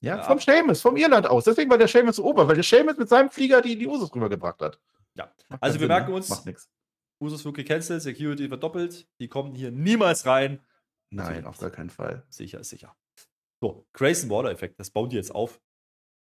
Ja, ja vom Seamus, vom Irland aus. Deswegen war der Seamus so ober, weil der Seamus mit seinem Flieger die, die Usus rübergebracht hat. Ja, also wir Sinn, merken ne? uns, Usos wird gecancelt, Security verdoppelt. Die kommen hier niemals rein. Nein, auf gar keinen Fall. Sicher ist sicher. So, Grayson Waller-Effekt, das bauen die jetzt auf.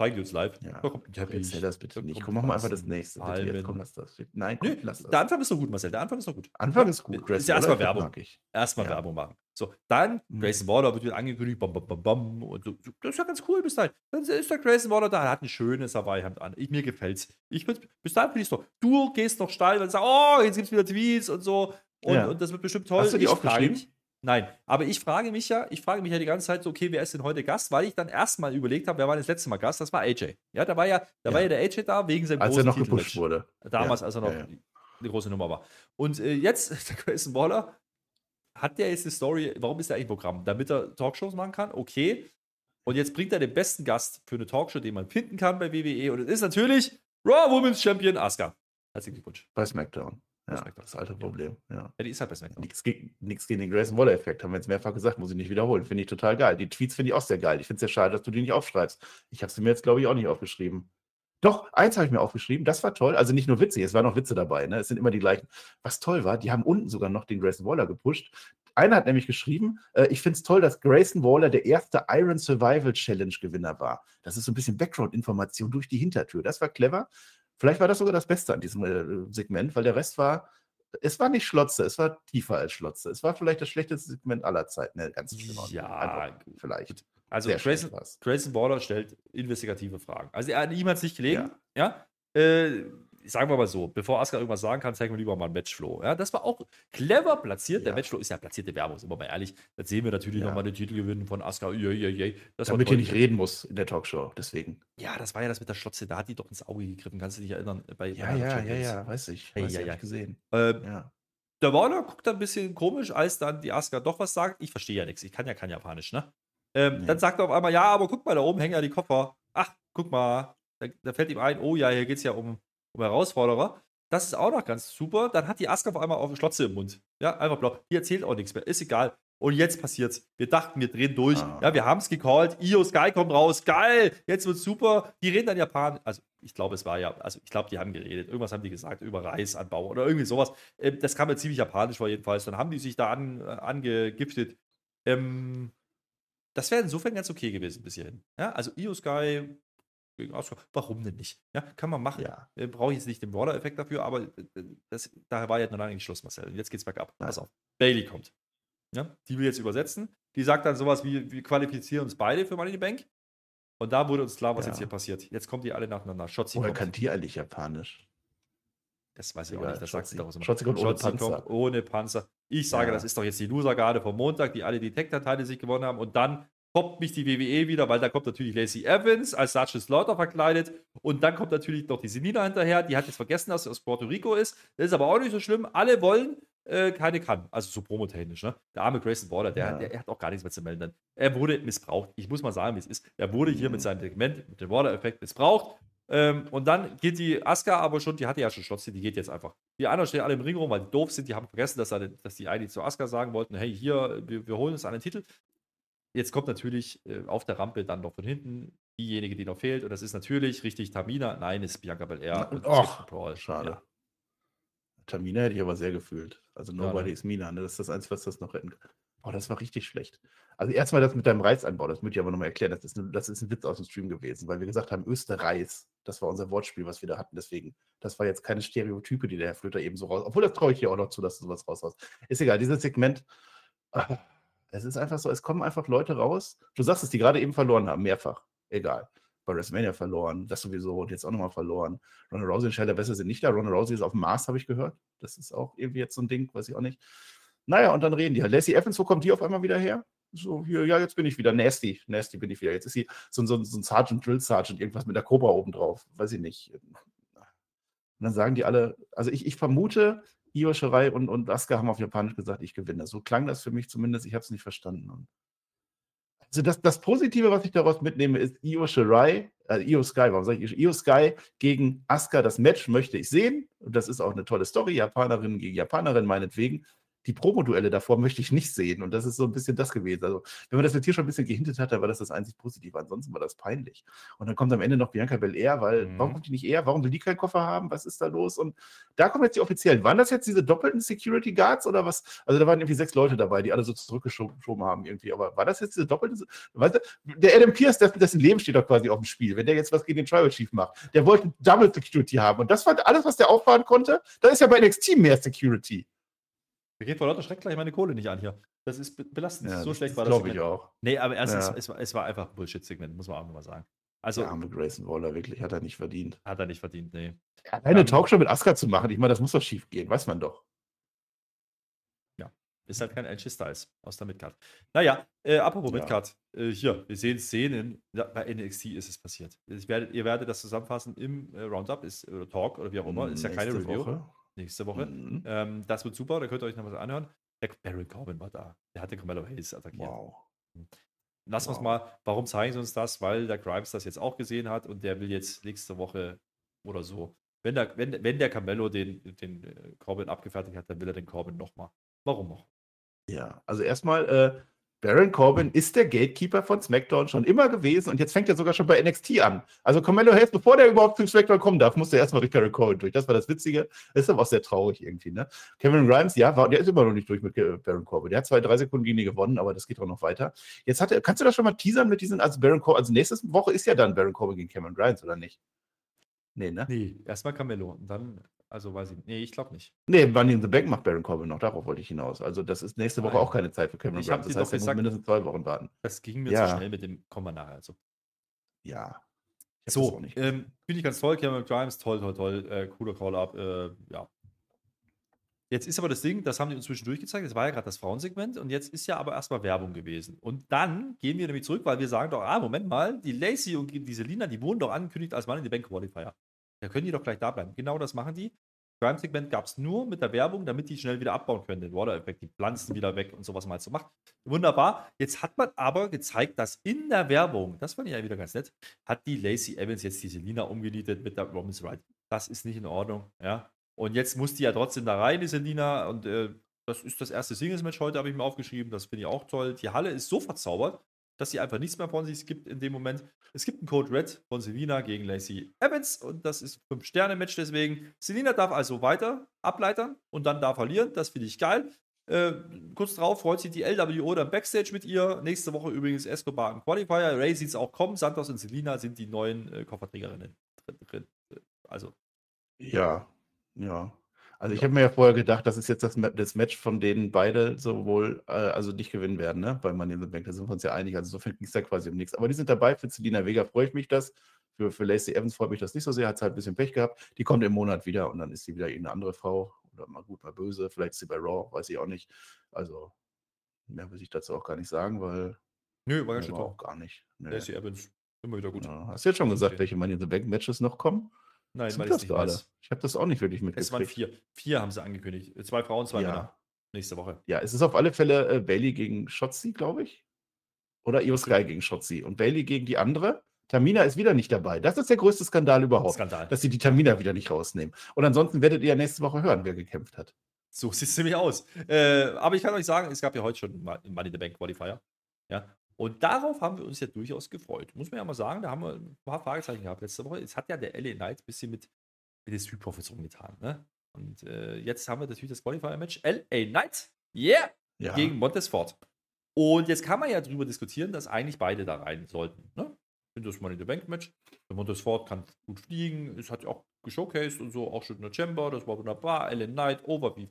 Zeigen die uns live. Ja. Kommt ein Teppich. Erzähl das bitte nicht. Komm, mach mal einfach das nächste. Bitte, jetzt komm, lass das. Nein, komm, Nö, lass das. der Anfang ist doch gut, Marcel. Der Anfang ist doch gut. Anfang ist gut. Ist Grace ja erstmal Werbung. Mag ich. Erstmal Ja. Werbung machen. So, dann Mhm. Grayson Waller wird wieder angekündigt, bam, bam, bam, bam. Und so, das ist ja ganz cool bis dahin. Dann ist der Grayson Waller da, er hat ein schönes Hawaii-Hemd an. Ich, mir gefällt's. Ich bis dahin finde ich doch. Du gehst noch steil und sagst, oh, jetzt gibt's wieder Tweets und so. Und, Ja. und das wird bestimmt toll. Hast du die ich aufgeschrieben? Nein, aber ich frage mich ja, ich frage mich ja die ganze Zeit so, okay, wer ist denn heute Gast? Weil ich dann erstmal überlegt habe, wer war das letzte Mal Gast? Das war AJ. Ja, da war ja, da Ja. war ja der AJ da wegen seinem Als er großen noch Titelmatch. gepusht wurde. Damals, Ja, als er noch ja, eine große Nummer war. Und äh, jetzt, <laughs> der Grayson Waller, hat der jetzt eine Story, warum ist er eigentlich Programm? Damit er Talkshows machen kann? Okay. Und jetzt bringt er den besten Gast für eine Talkshow, den man finden kann bei WWE. Und es ist natürlich Raw Women's Champion Asuka. Herzlichen Glückwunsch. Bei SmackDown. Ja, das alte. Problem. Ja. Ja, die ist halt SmackDown. Nichts gegen, nichts gegen den Grayson Waller-Effekt, haben wir jetzt mehrfach gesagt, muss ich nicht wiederholen. Finde ich total geil. Die Tweets finde ich auch sehr geil. Ich finde es sehr schade, dass du die nicht aufschreibst. Ich habe sie mir jetzt, glaube ich, auch nicht aufgeschrieben. Doch, eins habe ich mir aufgeschrieben, das war toll. Also nicht nur witzig, es waren noch Witze dabei, ne? Es sind immer die gleichen. Was toll war, die haben unten sogar noch den Grayson Waller gepusht. Einer hat nämlich geschrieben, äh, ich finde es toll, dass Grayson Waller der erste Iron Survival Challenge Gewinner war. Das ist so ein bisschen Background-Information durch die Hintertür. Das war clever. Vielleicht war das sogar das Beste an diesem äh, Segment, weil der Rest war, es war nicht Schlotze, es war tiefer als Schlotze. Es war vielleicht das schlechteste Segment aller Zeiten. Ne, ganz schlimm. Ja, Einfach, vielleicht. Also Grayson. Grayson Waller stellt investigative Fragen. Also er, ihm hat es nicht gelegen. Ja. Äh, sagen wir mal so, bevor Asuka irgendwas sagen kann, zeigen wir lieber mal einen Matchflow. Ja, das war auch clever platziert. Der Ja. Matchflow ist ja platzierte Werbung, sind wir mal ehrlich. Das sehen wir natürlich Ja. nochmal den Titelgewinn von Asuka. Yay, yay, yay. Damit ihr nicht reden muss in der Talkshow, deswegen. Ja, das war ja das mit der Schlotze. Da hat die doch ins Auge gegriffen. Kannst du dich erinnern? Bei, Ja, bei ja, ja, ja, weiß ich. Ei, Weiß ich, ei. ich gesehen. Ähm, Ja. der Waller guckt ein bisschen komisch, als dann die Asuka doch was sagt. Ich verstehe ja nichts. Ich kann ja kein Japanisch, ne? Ähm, Nee. Dann sagt er auf einmal, ja, aber guck mal, da oben hängen ja die Koffer. Ach, guck mal. Da, da fällt ihm ein, oh ja, hier geht es ja um, um Herausforderer. Das ist auch noch ganz super. Dann hat die Asuka auf einmal eine Schlotze im Mund. Ja, einfach blau. Die erzählt auch nichts mehr. Ist egal. Und jetzt passiert's. Wir dachten, wir drehen durch. Ah. Ja, wir haben es gecallt. Io Sky kommt raus. Geil. Jetzt wird's super. Die reden dann Japan. Also, ich glaube, es war ja, also ich glaube, die haben geredet. Irgendwas haben die gesagt über Reisanbau oder irgendwie sowas. Ähm, das kam mir ziemlich japanisch vor, jedenfalls. Dann haben die sich da an, äh, angegiftet. Ähm, das wäre insofern ganz okay gewesen bis hierhin. Ja, also Io Sky gegen Asuka. Warum denn nicht? Ja, kann man machen. Ja. Äh, Brauche ich jetzt nicht den Waller-Effekt dafür, aber äh, das, daher war ja noch lange nicht Schluss, Marcel. Und jetzt geht's bergab. Pass auf. Bailey kommt. Ja, die will jetzt übersetzen. Die sagt dann sowas wie: Wir qualifizieren uns beide für Money in the Bank. Und da wurde uns klar, was Ja. jetzt hier passiert. Jetzt kommen die alle nacheinander. Shotzi Woher kommt. kann die eigentlich Japanisch? Das weiß ich auch Egal, nicht. Das sagt sie Shotzi. doch immer. Shotzi kommt ohne Shotzi Panzer. ohne Panzer. Ich sage, Ja. das ist doch jetzt die Loser-Garde vom Montag, die alle die Tech-Teile sich gewonnen haben. Und dann poppt mich die WWE wieder, weil da kommt natürlich Lacey Evans als Sergeant Slaughter verkleidet. Und dann kommt natürlich noch die Selina hinterher. Die hat jetzt vergessen, dass sie aus Puerto Rico ist. Das ist aber auch nicht so schlimm. Alle wollen, äh, keine kann. Also so promotechnisch. Ne? Der arme Grayson Waller, der, Ja. der, er hat auch gar nichts mehr zu melden. Er wurde missbraucht. Ich muss mal sagen, wie es ist. Er wurde hier Mhm. mit seinem Segment, mit dem Waller-Effekt missbraucht. Ähm, und dann geht die Asuka aber schon, die hatte ja schon Schlotze, die geht jetzt einfach. Die anderen stehen alle im Ring rum, weil die doof sind, die haben vergessen, dass, dass die eigentlich zu Asuka sagen wollten, hey, hier, wir, wir holen uns einen Titel. Jetzt kommt natürlich äh, auf der Rampe dann noch von hinten diejenige, die noch fehlt. Und das ist natürlich richtig Tamina. Nein, ist Bianca Belair. Und och, Brawl. Schade. Ja. Tamina hätte ich aber sehr gefühlt. Also Ja, Nobody ne? is Mina, ne? Das ist das Einzige, was das noch retten kann. Oh, das war richtig schlecht. Also erstmal das mit deinem Reisanbau, das möchte ich aber nochmal erklären. Das ist, ein, das ist ein Witz aus dem Stream gewesen, weil wir gesagt haben, Österreich, das war unser Wortspiel, was wir da hatten. Deswegen, das war jetzt keine Stereotype, die der Herr Flöter eben so raus. Obwohl, das traue ich hier auch noch zu, dass du sowas raushaust. Ist egal, dieses Segment. ah, Es ist einfach so, es kommen einfach Leute raus. Du sagst es, die gerade eben verloren haben, mehrfach. Egal. Bei WrestleMania verloren, das sowieso und jetzt auch nochmal verloren. Ronald Rousey und Shayla Besser sind nicht da. Ronald Rousey ist auf dem Mars, habe ich gehört. Das ist auch irgendwie jetzt so ein Ding, weiß ich auch nicht. Naja, und dann reden die halt. Lacey Evans, wo kommt die auf einmal wieder her? So, hier, ja, jetzt bin ich wieder. Nasty, nasty bin ich wieder. Jetzt ist sie so, ein- so, so ein Sergeant, Drill Sergeant, irgendwas mit der Cobra oben drauf. Weiß ich nicht. Und dann sagen die alle, also ich, ich vermute, Io Shirai und, und Asuka haben auf Japanisch gesagt, ich gewinne. So klang das für mich zumindest. Ich habe es nicht verstanden. Also das, das Positive, was ich daraus mitnehme, ist Io Shirai, äh, Io Sky, warum sage ich Io Sky gegen Asuka. Das Match möchte ich sehen. Und das ist auch eine tolle Story. Japanerin gegen Japanerin meinetwegen. Die Promo-Duelle davor möchte ich nicht sehen. Und das ist so ein bisschen das gewesen. Also, wenn man das jetzt hier schon ein bisschen gehintet hat, dann war das das einzig Positive. Ansonsten war das peinlich. Und dann kommt am Ende noch Bianca Belair, weil, mhm. warum kommt die nicht eher? Warum will die keinen Koffer haben? Was ist da los? Und da kommen jetzt die offiziellen. Waren das jetzt diese doppelten Security Guards oder was? Also, da waren irgendwie sechs Leute dabei, die alle so zurückgeschoben haben irgendwie. Aber war das jetzt diese doppelte? Weißt du, der Adam Pierce, dessen Leben steht doch quasi auf dem Spiel. Wenn der jetzt was gegen den Tribal Chief macht, der wollte Double Security haben. Und das war alles, was der auffahren konnte. Da ist ja bei NXT mehr Security. Mir geht vor lauter Schreck gleich meine Kohle nicht an hier. Das ist belastend. Ja, so schlecht war das. Glaube ich auch. Nee, aber erstens, ja. es, war, es war einfach ein Bullshit-Segment, muss man auch nochmal sagen. Also, der arme Grayson Waller, wirklich, hat er nicht verdient. Hat er nicht verdient, nee. Eine um, Talkshow mit Asuka zu machen, ich meine, das muss doch schief gehen, weiß man doch. Ja, ist halt kein LG Styles aus der Midcard. Naja, äh, apropos ja. Midcard, äh, hier, wir sehen Szenen, bei NXT ist es passiert. Werdet, ihr werdet das zusammenfassen im äh, Roundup, ist, oder Talk oder wie auch immer, ist ja keine Review. Woche nächste Woche. Mhm. Ähm, das wird super, da könnt ihr euch noch was anhören. Der Baron Corbin war da. Der hat den Carmelo Hayes attackiert. Wow. Hm. Lassen wir es mal. Warum zeigen sie uns das? Weil der Grimes das jetzt auch gesehen hat und der will jetzt nächste Woche oder so. Wenn der, wenn, wenn der Carmelo den, den äh, Corbin abgefertigt hat, dann will er den Corbin nochmal. Warum auch? Ja, also erstmal, äh, Baron Corbin ist der Gatekeeper von SmackDown schon immer gewesen und jetzt fängt er sogar schon bei NXT an. Also Carmelo Hayes, bevor der überhaupt zu SmackDown kommen darf, muss er erstmal durch Baron Corbin durch. Das war das Witzige. Das ist aber auch sehr traurig irgendwie. Ne? Kevin Grimes, ja, war, der ist immer noch nicht durch mit Baron Corbin. Der hat zwei, drei Sekunden gegen die gewonnen, aber das geht auch noch weiter. Jetzt hat er, kannst du das schon mal teasern mit diesen, also Baron Corbin, also nächste Woche ist ja dann Baron Corbin gegen Kevin Grimes, oder nicht? Nee, ne? Nee, erstmal Carmelo und dann also weiß ich nicht. Nee, ich glaube nicht. Nee, Money in the Bank macht Baron Corbin noch. Darauf wollte ich hinaus. Also das ist nächste Woche Nein. auch keine Zeit für Cameron Grimes. Das heißt, er muss mindestens zwei Wochen warten. Das ging mir ja. zu schnell mit dem, kommen wir nachher. Also. Ja. So, ähm, finde ich ganz toll. Cameron Grimes, toll, toll, toll. Äh, cooler Call-Up. Äh, ja. Jetzt ist aber das Ding, das haben die uns zwischendurch gezeigt, das war ja gerade das Frauensegment und jetzt ist ja aber erstmal Werbung gewesen. Und dann gehen wir nämlich zurück, weil wir sagen doch, ah, Moment mal, die Lacey und diese Lina, die wurden doch angekündigt als Mann in die Bank Qualifier. Da können die doch gleich da bleiben. Genau das machen die. Crime-Segment gab es nur mit der Werbung, damit die schnell wieder abbauen können, den Water-Effekt, die Pflanzen wieder weg und sowas mal so macht. Wunderbar. Jetzt hat man aber gezeigt, dass in der Werbung, das fand ich ja wieder ganz nett, hat die Lacey Evans jetzt die Selina umgenietet mit der Romans Ride. Das ist nicht in Ordnung, ja. Und jetzt muss die ja trotzdem da rein, die Selina. Und äh, das ist das erste Singles-Match heute, habe ich mir aufgeschrieben. Das finde ich auch toll. Die Halle ist so verzaubert, dass sie einfach nichts mehr von sich gibt in dem Moment. Es gibt einen Code Red von Selina gegen Lacey Evans und das ist ein 5-Sterne-Match deswegen. Selina darf also weiter ableitern und dann da verlieren. Das finde ich geil. Äh, kurz drauf freut sich die LWO dann Backstage mit ihr. Nächste Woche übrigens Escobar im Qualifier. Ray sieht es auch kommen. Santos und Selina sind die neuen äh, Kofferträgerinnen drin. Also. Ja, ja. Also ich habe mir ja vorher gedacht, das ist jetzt das, das Match, von denen beide sowohl, äh, also nicht gewinnen werden, ne? Bei Money in the Bank. Da sind wir uns ja einig. Also insofern ging es da quasi um nichts. Aber die sind dabei. Für Celina Vega freue ich mich das. Für, für Lacey Evans freut mich das nicht so sehr. Hat halt ein bisschen Pech gehabt. Die kommt im Monat wieder und dann ist sie wieder irgendeine andere Frau. Oder mal gut, mal böse. Vielleicht ist sie bei Raw, weiß ich auch nicht. Also mehr will ich dazu auch gar nicht sagen, weil. Nö, war ja auch gar nicht. Nee. Lacey Evans, immer wieder gut. Ja. Hast du jetzt schon gesagt, welche Money in the Bank Matches noch kommen? Nein, weil ich es nicht weiß. Ich habe das auch nicht wirklich mitgekriegt. Es waren vier. Vier haben sie angekündigt. Zwei Frauen, zwei ja. Männer. Nächste Woche. Ja, es ist auf alle Fälle äh, Bailey gegen Shotzi, glaube ich. Oder Io Sky gegen Shotzi. Und Bailey gegen die andere. Tamina ist wieder nicht dabei. Das ist der größte Skandal überhaupt. Skandal. Dass sie die Tamina wieder nicht rausnehmen. Und ansonsten werdet ihr ja nächste Woche hören, wer gekämpft hat. So sieht es nämlich aus. Äh, aber ich kann euch sagen, es gab ja heute schon Money in the Bank Qualifier. Ja. Und darauf haben wir uns ja durchaus gefreut. Muss man ja mal sagen, da haben wir ein paar Fragezeichen gehabt letzte Woche. Es hat ja der LA Knight ein bisschen mit mit den Street Profits rumgetan. Ne? Und äh, jetzt haben wir natürlich das Qualifier-Match LA Knight, yeah, ja. gegen Montesfort. Und jetzt kann man ja darüber diskutieren, dass eigentlich beide da rein sollten. Ne? Ich finde das Money in the Bank Match. Der Montesfort kann gut fliegen, es hat ja auch geshowcased und so, auch schon in der Chamber, das war wunderbar. LA Knight, over wie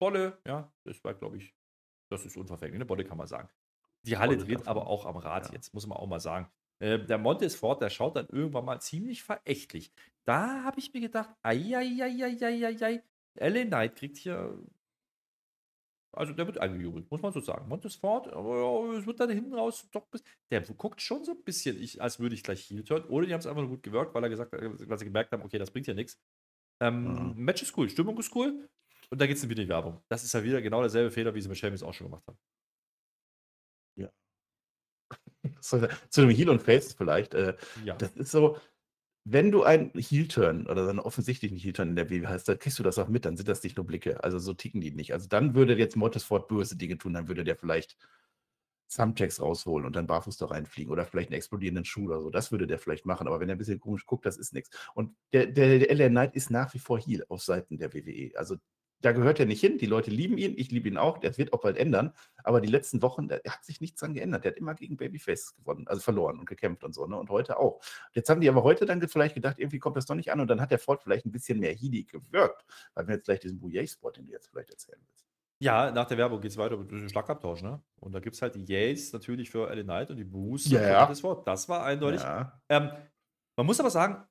Bolle, ja, das war, glaube ich, das ist unverfänglich, ne? Bolle kann man sagen. Die Halle dreht aber auch am Rad ja. jetzt, muss man auch mal sagen. Äh, der Montesfort, der schaut dann irgendwann mal ziemlich verächtlich. Da habe ich mir gedacht, eieieiei, LA Knight kriegt hier. Also der wird eingejubelt, muss man so sagen. Montesfort, aber es wird dann hinten raus doch Der guckt schon so ein bisschen, ich, als würde ich gleich Heal turn. Oder die haben es einfach nur gut gewirkt, weil er gesagt hat, weil sie gemerkt haben, okay, das bringt ja nichts. Ähm, mhm. Match ist cool, Stimmung ist cool. Und da geht es wieder in die Werbung. Das ist ja wieder genau derselbe Fehler, wie sie mit Sheamus auch schon gemacht haben. Zu dem Heal und Face vielleicht. Äh, ja. Das ist so, wenn du einen Heel-Turn oder einen offensichtlichen Heel-Turn in der WWE hast, dann kriegst du das auch mit, dann sind das nicht nur Blicke. Also so ticken die nicht. Also dann würde jetzt Motorsport böse Dinge tun, dann würde der vielleicht Thumbtacks rausholen und dann barfuß da reinfliegen oder vielleicht einen explodierenden Schuh oder so. Das würde der vielleicht machen. Aber wenn er ein bisschen komisch guckt, das ist nichts. Und der, der, der LA Knight ist nach wie vor Heel auf Seiten der WWE. Also da gehört er nicht hin. Die Leute lieben ihn, ich liebe ihn auch. Das wird auch bald ändern. Aber die letzten Wochen, da hat sich nichts dran geändert. Der hat immer gegen Babyface gewonnen, also verloren und gekämpft und so. Ne? Und heute auch. Jetzt haben die aber heute dann vielleicht gedacht, irgendwie kommt das doch nicht an. Und dann hat der Ford vielleicht ein bisschen mehr Heedy gewirkt. Weil wir jetzt gleich diesen Bouillet-Spot, den du jetzt vielleicht erzählen willst. Ja, nach der Werbung geht es weiter mit dem Schlagabtausch, ne? Und da gibt es halt die Yays natürlich für Ellen Knight und die Boos ja, ja. das Wort. Das war eindeutig. Ja. Ähm, man muss aber sagen,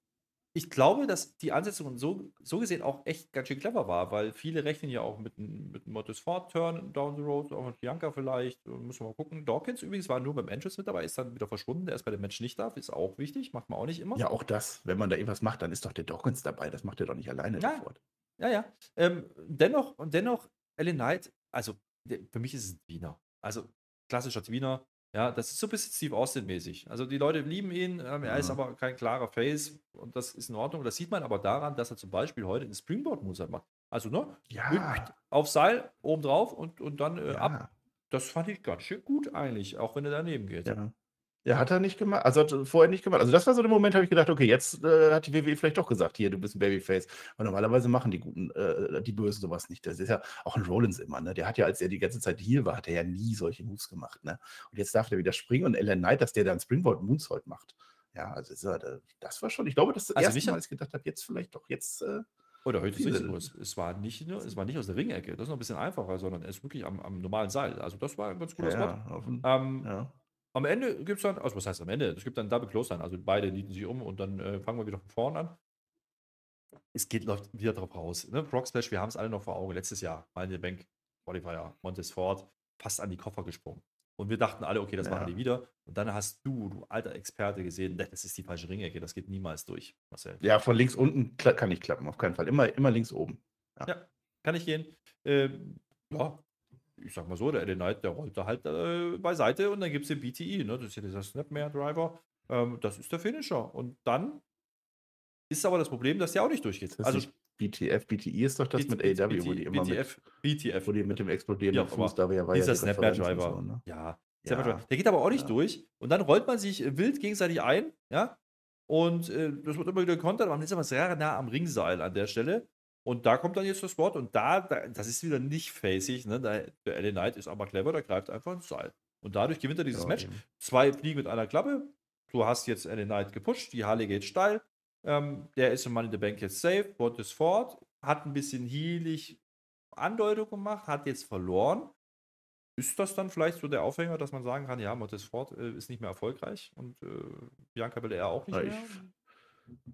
ich glaube, dass die Ansetzung so, so gesehen auch echt ganz schön clever war, weil viele rechnen ja auch mit, mit einem Motorsport-Turn down the road, auch mit Bianca vielleicht. Müssen wir mal gucken. Dawkins übrigens war nur beim Entrance mit dabei, ist dann wieder verschwunden. Der ist bei dem Match nicht da, ist auch wichtig, macht man auch nicht immer. Ja, auch das. Wenn man da irgendwas macht, dann ist doch der Dawkins dabei. Das macht er doch nicht alleine. Ja, sofort. ja. ja. Ähm, dennoch, und dennoch, Ellen Knight, also für mich ist es ein Wiener. Also klassischer Wiener, ja, das ist so ein bisschen Steve Austin-mäßig. Also die Leute lieben ihn, ähm, er ist Mhm. aber kein klarer Face und das ist in Ordnung. Das sieht man aber daran, dass er zum Beispiel heute einen Springboard-Moonsault macht. Also, ne? Ja. Auf Seil, oben drauf und, und dann äh, ab. Ja. Das fand ich ganz schön gut eigentlich, auch wenn er daneben geht. Ja. Ja, hat er nicht gemacht. Also hat er vorher nicht gemacht. Also das war so der Moment, habe ich gedacht, okay, jetzt äh, hat die WWE vielleicht doch gesagt, hier, du bist ein Babyface. Weil normalerweise machen die guten, äh, die Bösen sowas nicht. Das ist ja auch ein Rollins immer, ne? Der hat ja, als er die ganze Zeit hier war, hat er ja nie solche Moves gemacht, ne? Und jetzt darf der wieder springen und Ellen Knight, dass der dann Springboard Moonsault macht. Ja, also ist das war schon, ich glaube, das, das Also erste Mal, als ich gedacht habe, jetzt vielleicht doch, jetzt, äh, Oder heute ist Viele- es so. Es, es, war nicht nur, es war nicht aus der Ringecke, das ist noch ein bisschen einfacher, sondern er ist wirklich am, am normalen Seil. Also das war ein ganz cooler ja, Spot. auf Ähm, ja. Am Ende gibt es dann, also was heißt am Ende? Es gibt dann Double Close dann, also beide nieten sich um und dann äh, fangen wir wieder von vorne an. Es geht, läuft wieder drauf raus. Ne? Brock Splash, wir haben es alle noch vor Augen. Letztes Jahr, mal in der Bank, Qualifier, Montes Ford, fast an die Koffer gesprungen. Und wir dachten alle, okay, das Ja. machen die wieder. Und dann hast du, du alter Experte, gesehen, ne, das ist die falsche Ringecke, das geht niemals durch, Marcel. ja, von links unten kann nicht klappen, auf keinen Fall. Immer, immer links oben. Ja, kann ich gehen. Ähm, ja, ich sag mal so, der Knight, der rollt da halt äh, beiseite und dann gibt es den BTE, ne? das ist ja dieser Snapmare-Driver. Ähm, das ist der Finisher. Und dann ist aber das Problem, dass der auch nicht durchgeht. Also nicht BTF, BTI ist doch das mit AW, wo die immer mit, BTF, BTF, wo die mit dem explodierenden Ja, Fuß, da ja, war ja dieser und Snapmare-Driver. so, ne? Ja, Ja. Der geht aber auch nicht Ja. durch. Und dann rollt man sich wild gegenseitig ein, ja. Und äh, das wird immer wieder kontert, aber man ist aber sehr nah am Ringseil an der Stelle. Und da kommt dann jetzt das Wort und da, da das ist wieder nicht facig, ne? Der LA Knight ist aber clever, der greift einfach ins Seil. Und dadurch gewinnt er dieses Ja, Match. eben. Zwei Fliegen mit einer Klappe. Du hast jetzt LA Knight gepusht, die Halle geht steil. Ähm, der ist im Money in the Bank jetzt safe. Bot ist fort. Hat ein bisschen heelig Andeutung gemacht, hat jetzt verloren. Ist das dann vielleicht so der Aufhänger, dass man sagen kann, ja, Montes Ford äh, ist nicht mehr erfolgreich und äh, Bianca Belair auch nicht Ja, mehr?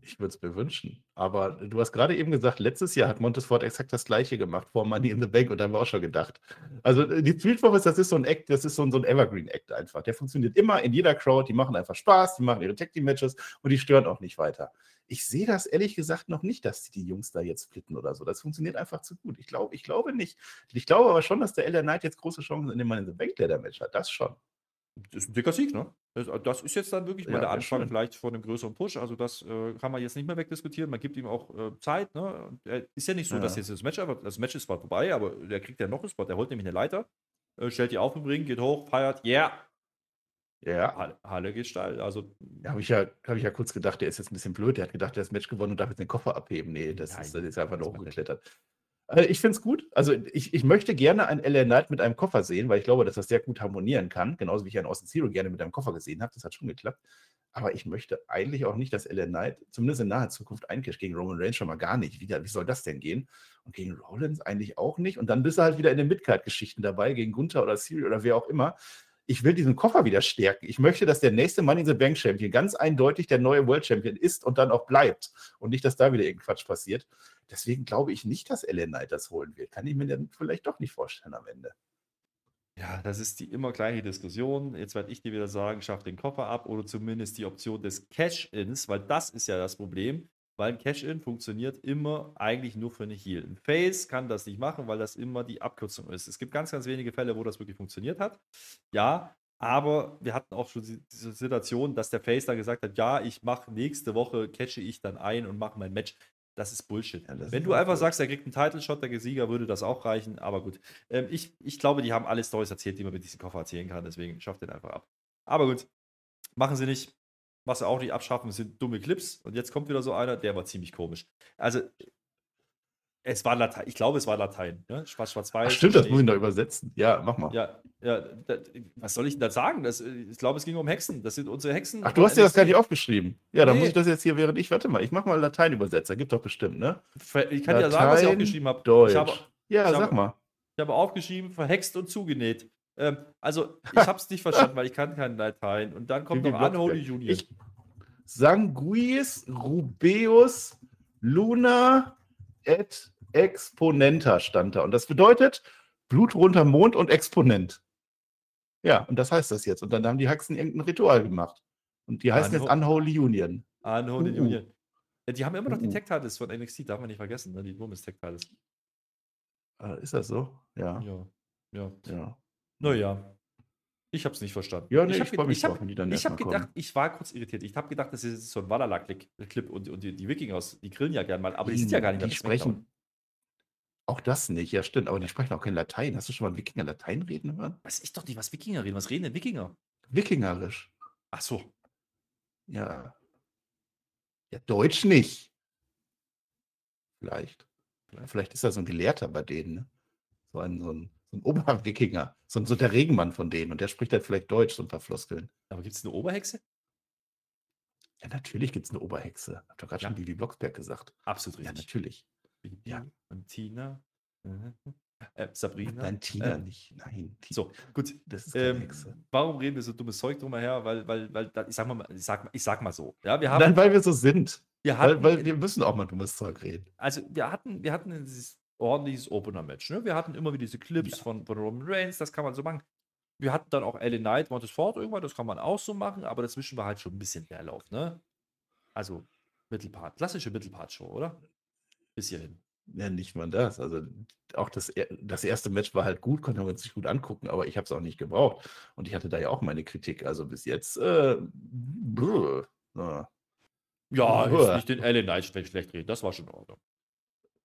Ich würde es mir wünschen. Aber du hast gerade eben gesagt, letztes Jahr hat Montesfort exakt das gleiche gemacht vor Money in the Bank und da haben wir auch schon gedacht. Also äh, die Profits, das ist so ein Act, das ist so ein, so ein Evergreen-Act einfach. Der funktioniert immer in jeder Crowd, die machen einfach Spaß, die machen ihre Tag Team Matches und die stören auch nicht weiter. Ich sehe das ehrlich gesagt noch nicht, dass die Jungs da jetzt splitten oder so. Das funktioniert einfach zu gut. Ich glaube, ich glaube nicht. Ich glaube aber schon, dass der LA Knight jetzt große Chancen in dem Money in the Bank Leather Match hat. Das schon. Das ist ein dicker Sieg, ne? Das, das ist jetzt dann wirklich mal Ja, der Anfang schön. vielleicht von einem größeren Push. Also das äh, kann man jetzt nicht mehr wegdiskutieren. Man gibt ihm auch äh, Zeit. Ne? Er ist ja nicht so, dass Ja. jetzt das Match einfach, das Match ist zwar vorbei, aber der kriegt ja noch einen Spot. Der holt nämlich eine Leiter, äh, stellt die auf im Ring, geht hoch, feiert, yeah, Ja, Halle, Halle geht steil. Also Ja, habe ich, ja, hab ich ja kurz gedacht, der ist jetzt ein bisschen blöd. Der hat gedacht, der hat das Match gewonnen und darf jetzt den Koffer abheben. Nee, das, Nein, ist, das ist einfach nur er hochgeklettert. Äh, ich finde es gut. Also ich, ich möchte gerne einen LA Knight mit einem Koffer sehen, weil ich glaube, dass das sehr gut harmonieren kann. Genauso wie ich einen Austin Zero gerne mit einem Koffer gesehen habe. Das hat schon geklappt. Aber ich möchte eigentlich auch nicht, dass LA Knight, zumindest in naher Zukunft, eincasht gegen Roman Reigns schon mal gar nicht. Wie, wie soll das denn gehen? Und gegen Rollins eigentlich auch nicht. Und dann bist du halt wieder in den Midcard-Geschichten dabei, gegen Gunther oder Siri oder wer auch immer ich will diesen Koffer wieder stärken. Ich möchte, dass der nächste Money in the Bank Champion ganz eindeutig der neue World Champion ist und dann auch bleibt. Und nicht, dass da wieder irgendein Quatsch passiert. Deswegen glaube ich nicht, dass LA Knight das holen wird. Kann ich mir dann vielleicht doch nicht vorstellen am Ende. Ja, das ist die immer gleiche Diskussion. Jetzt werde ich dir wieder sagen, schaff den Koffer ab oder zumindest die Option des Cash-Ins, weil das ist ja das Problem. Weil ein Cash-In funktioniert immer eigentlich nur für eine Heal. Ein Face kann das nicht machen, weil das immer die Abkürzung ist. Es gibt ganz, ganz wenige Fälle, wo das wirklich funktioniert hat. Ja, Aber wir hatten auch schon diese Situation, dass der Face dann gesagt hat, ja, ich mache nächste Woche, catche ich dann ein und mache mein Match. Das ist Bullshit. Ja, das Wenn ist du einfach gut. sagst, er kriegt einen Title-Shot, der Sieger, würde das auch reichen. Aber gut. Ähm, ich, ich glaube, die haben alle Stories erzählt, die man mit diesem Koffer erzählen kann. Deswegen schafft den einfach ab. Aber gut. Machen sie nicht. Was sie auch nicht abschaffen, sind dumme Clips. Und jetzt kommt wieder so einer, der war ziemlich komisch. Also, es war Latein. Ich glaube, es war Latein. Ne? Schwarz, schwarz-weiß. Ach, stimmt, das muss ich noch übersetzen. Ja, mach mal. ja, ja, da, was soll ich denn da sagen? Das, äh, ich glaube, es ging um Hexen. Das sind unsere Hexen. Ach, du hast dir das NXT. gar nicht aufgeschrieben. Ja, dann Nee. muss ich das jetzt hier, während ich, warte mal, ich mach mal Lateinübersetzer. Gibt doch bestimmt, ne? Ich kann dir ja sagen, was ich Latein, aufgeschrieben habe. Deutsch. Ich habe, ja, sag habe- mal. ich habe aufgeschrieben, verhext und zugenäht. Ähm, also, ich habe es nicht verstanden, weil ich kann kein Latein. Und dann kommt noch. Unholy Junior. Ich, Sanguis Rubeus Luna et Exponenta stand da. Und das bedeutet Blut runter Mond und Exponent. Ja, und das heißt das jetzt. Und dann haben die Haxen irgendein Ritual gemacht. Und die heißen jetzt Unho- Unholy Union. Unholy Uh. Junior. Ja, die haben immer noch die Uh. Tech-Titles von NXT, darf man nicht vergessen, ne? die Women's Tech-Titles. Äh, ist das so? Ja. Ja. Ja. ja. Naja. Ich habe es nicht verstanden. Ja, nee, ich, hab mich ich hab- die Ich habe erstmal gedacht, kommen. ich war kurz irritiert. Ich habe gedacht, das ist so ein Valhalla-Clip und, und die, die Wikingers, die grillen ja gern mal, aber die sind ja gar nicht Die sprechen. Auch das nicht, ja, stimmt. Aber die sprechen auch kein Latein. Hast du schon mal Wikinger Latein reden hören? Weiß ich doch nicht, was Wikinger reden. Was reden denn Wikinger? Wikingerisch. Ach so. Ja. Ja, Deutsch nicht. Vielleicht. Vielleicht. Ist er so ein Gelehrter bei denen. Ne? So ein, so ein, so ein Oberwikinger. So, ein- so der Regenmann von denen. Und der spricht halt vielleicht Deutsch, so ein paar Floskeln. Aber gibt es eine Oberhexe? Ja, natürlich gibt es eine Oberhexe. Hab doch gerade Ja. schon Vivi Blocksberg gesagt. Absolut Ja, richtig. natürlich. Ja. Und Tina. Mhm. Äh, Sabrina. Nein, Tina äh, nicht. Nein. Ti- So, gut. Das ist keine Ähm, Hexe. warum reden wir so dummes Zeug drumher? Weil, weil, weil, ich sag mal, ich sag, ich sag mal so. Ja, wir haben, Nein, weil wir so sind. wir hatten, Weil, weil wir müssen auch mal dummes Zeug reden. also wir hatten, wir hatten dieses ordentliches Opener-Match. Ne? Wir hatten immer wieder diese Clips Ja. von, von Roman Reigns, das kann man so machen. Wir hatten dann auch LA Knight, Montesfort irgendwann, das kann man auch so machen, aber dazwischen war halt schon ein bisschen Leerlauf, ne? Also Mittelpart, klassische Mittelpart-Show, oder? Bis hierhin. Ja, nicht mal das. Also auch das, das erste Match war halt gut, konnte man sich gut angucken, aber ich habe es auch nicht gebraucht. Und ich hatte da ja auch meine Kritik. Also bis jetzt, äh, brr, ja. Ja, jetzt nicht den LA Knight schlecht, schlecht reden, das war schon in Ordnung.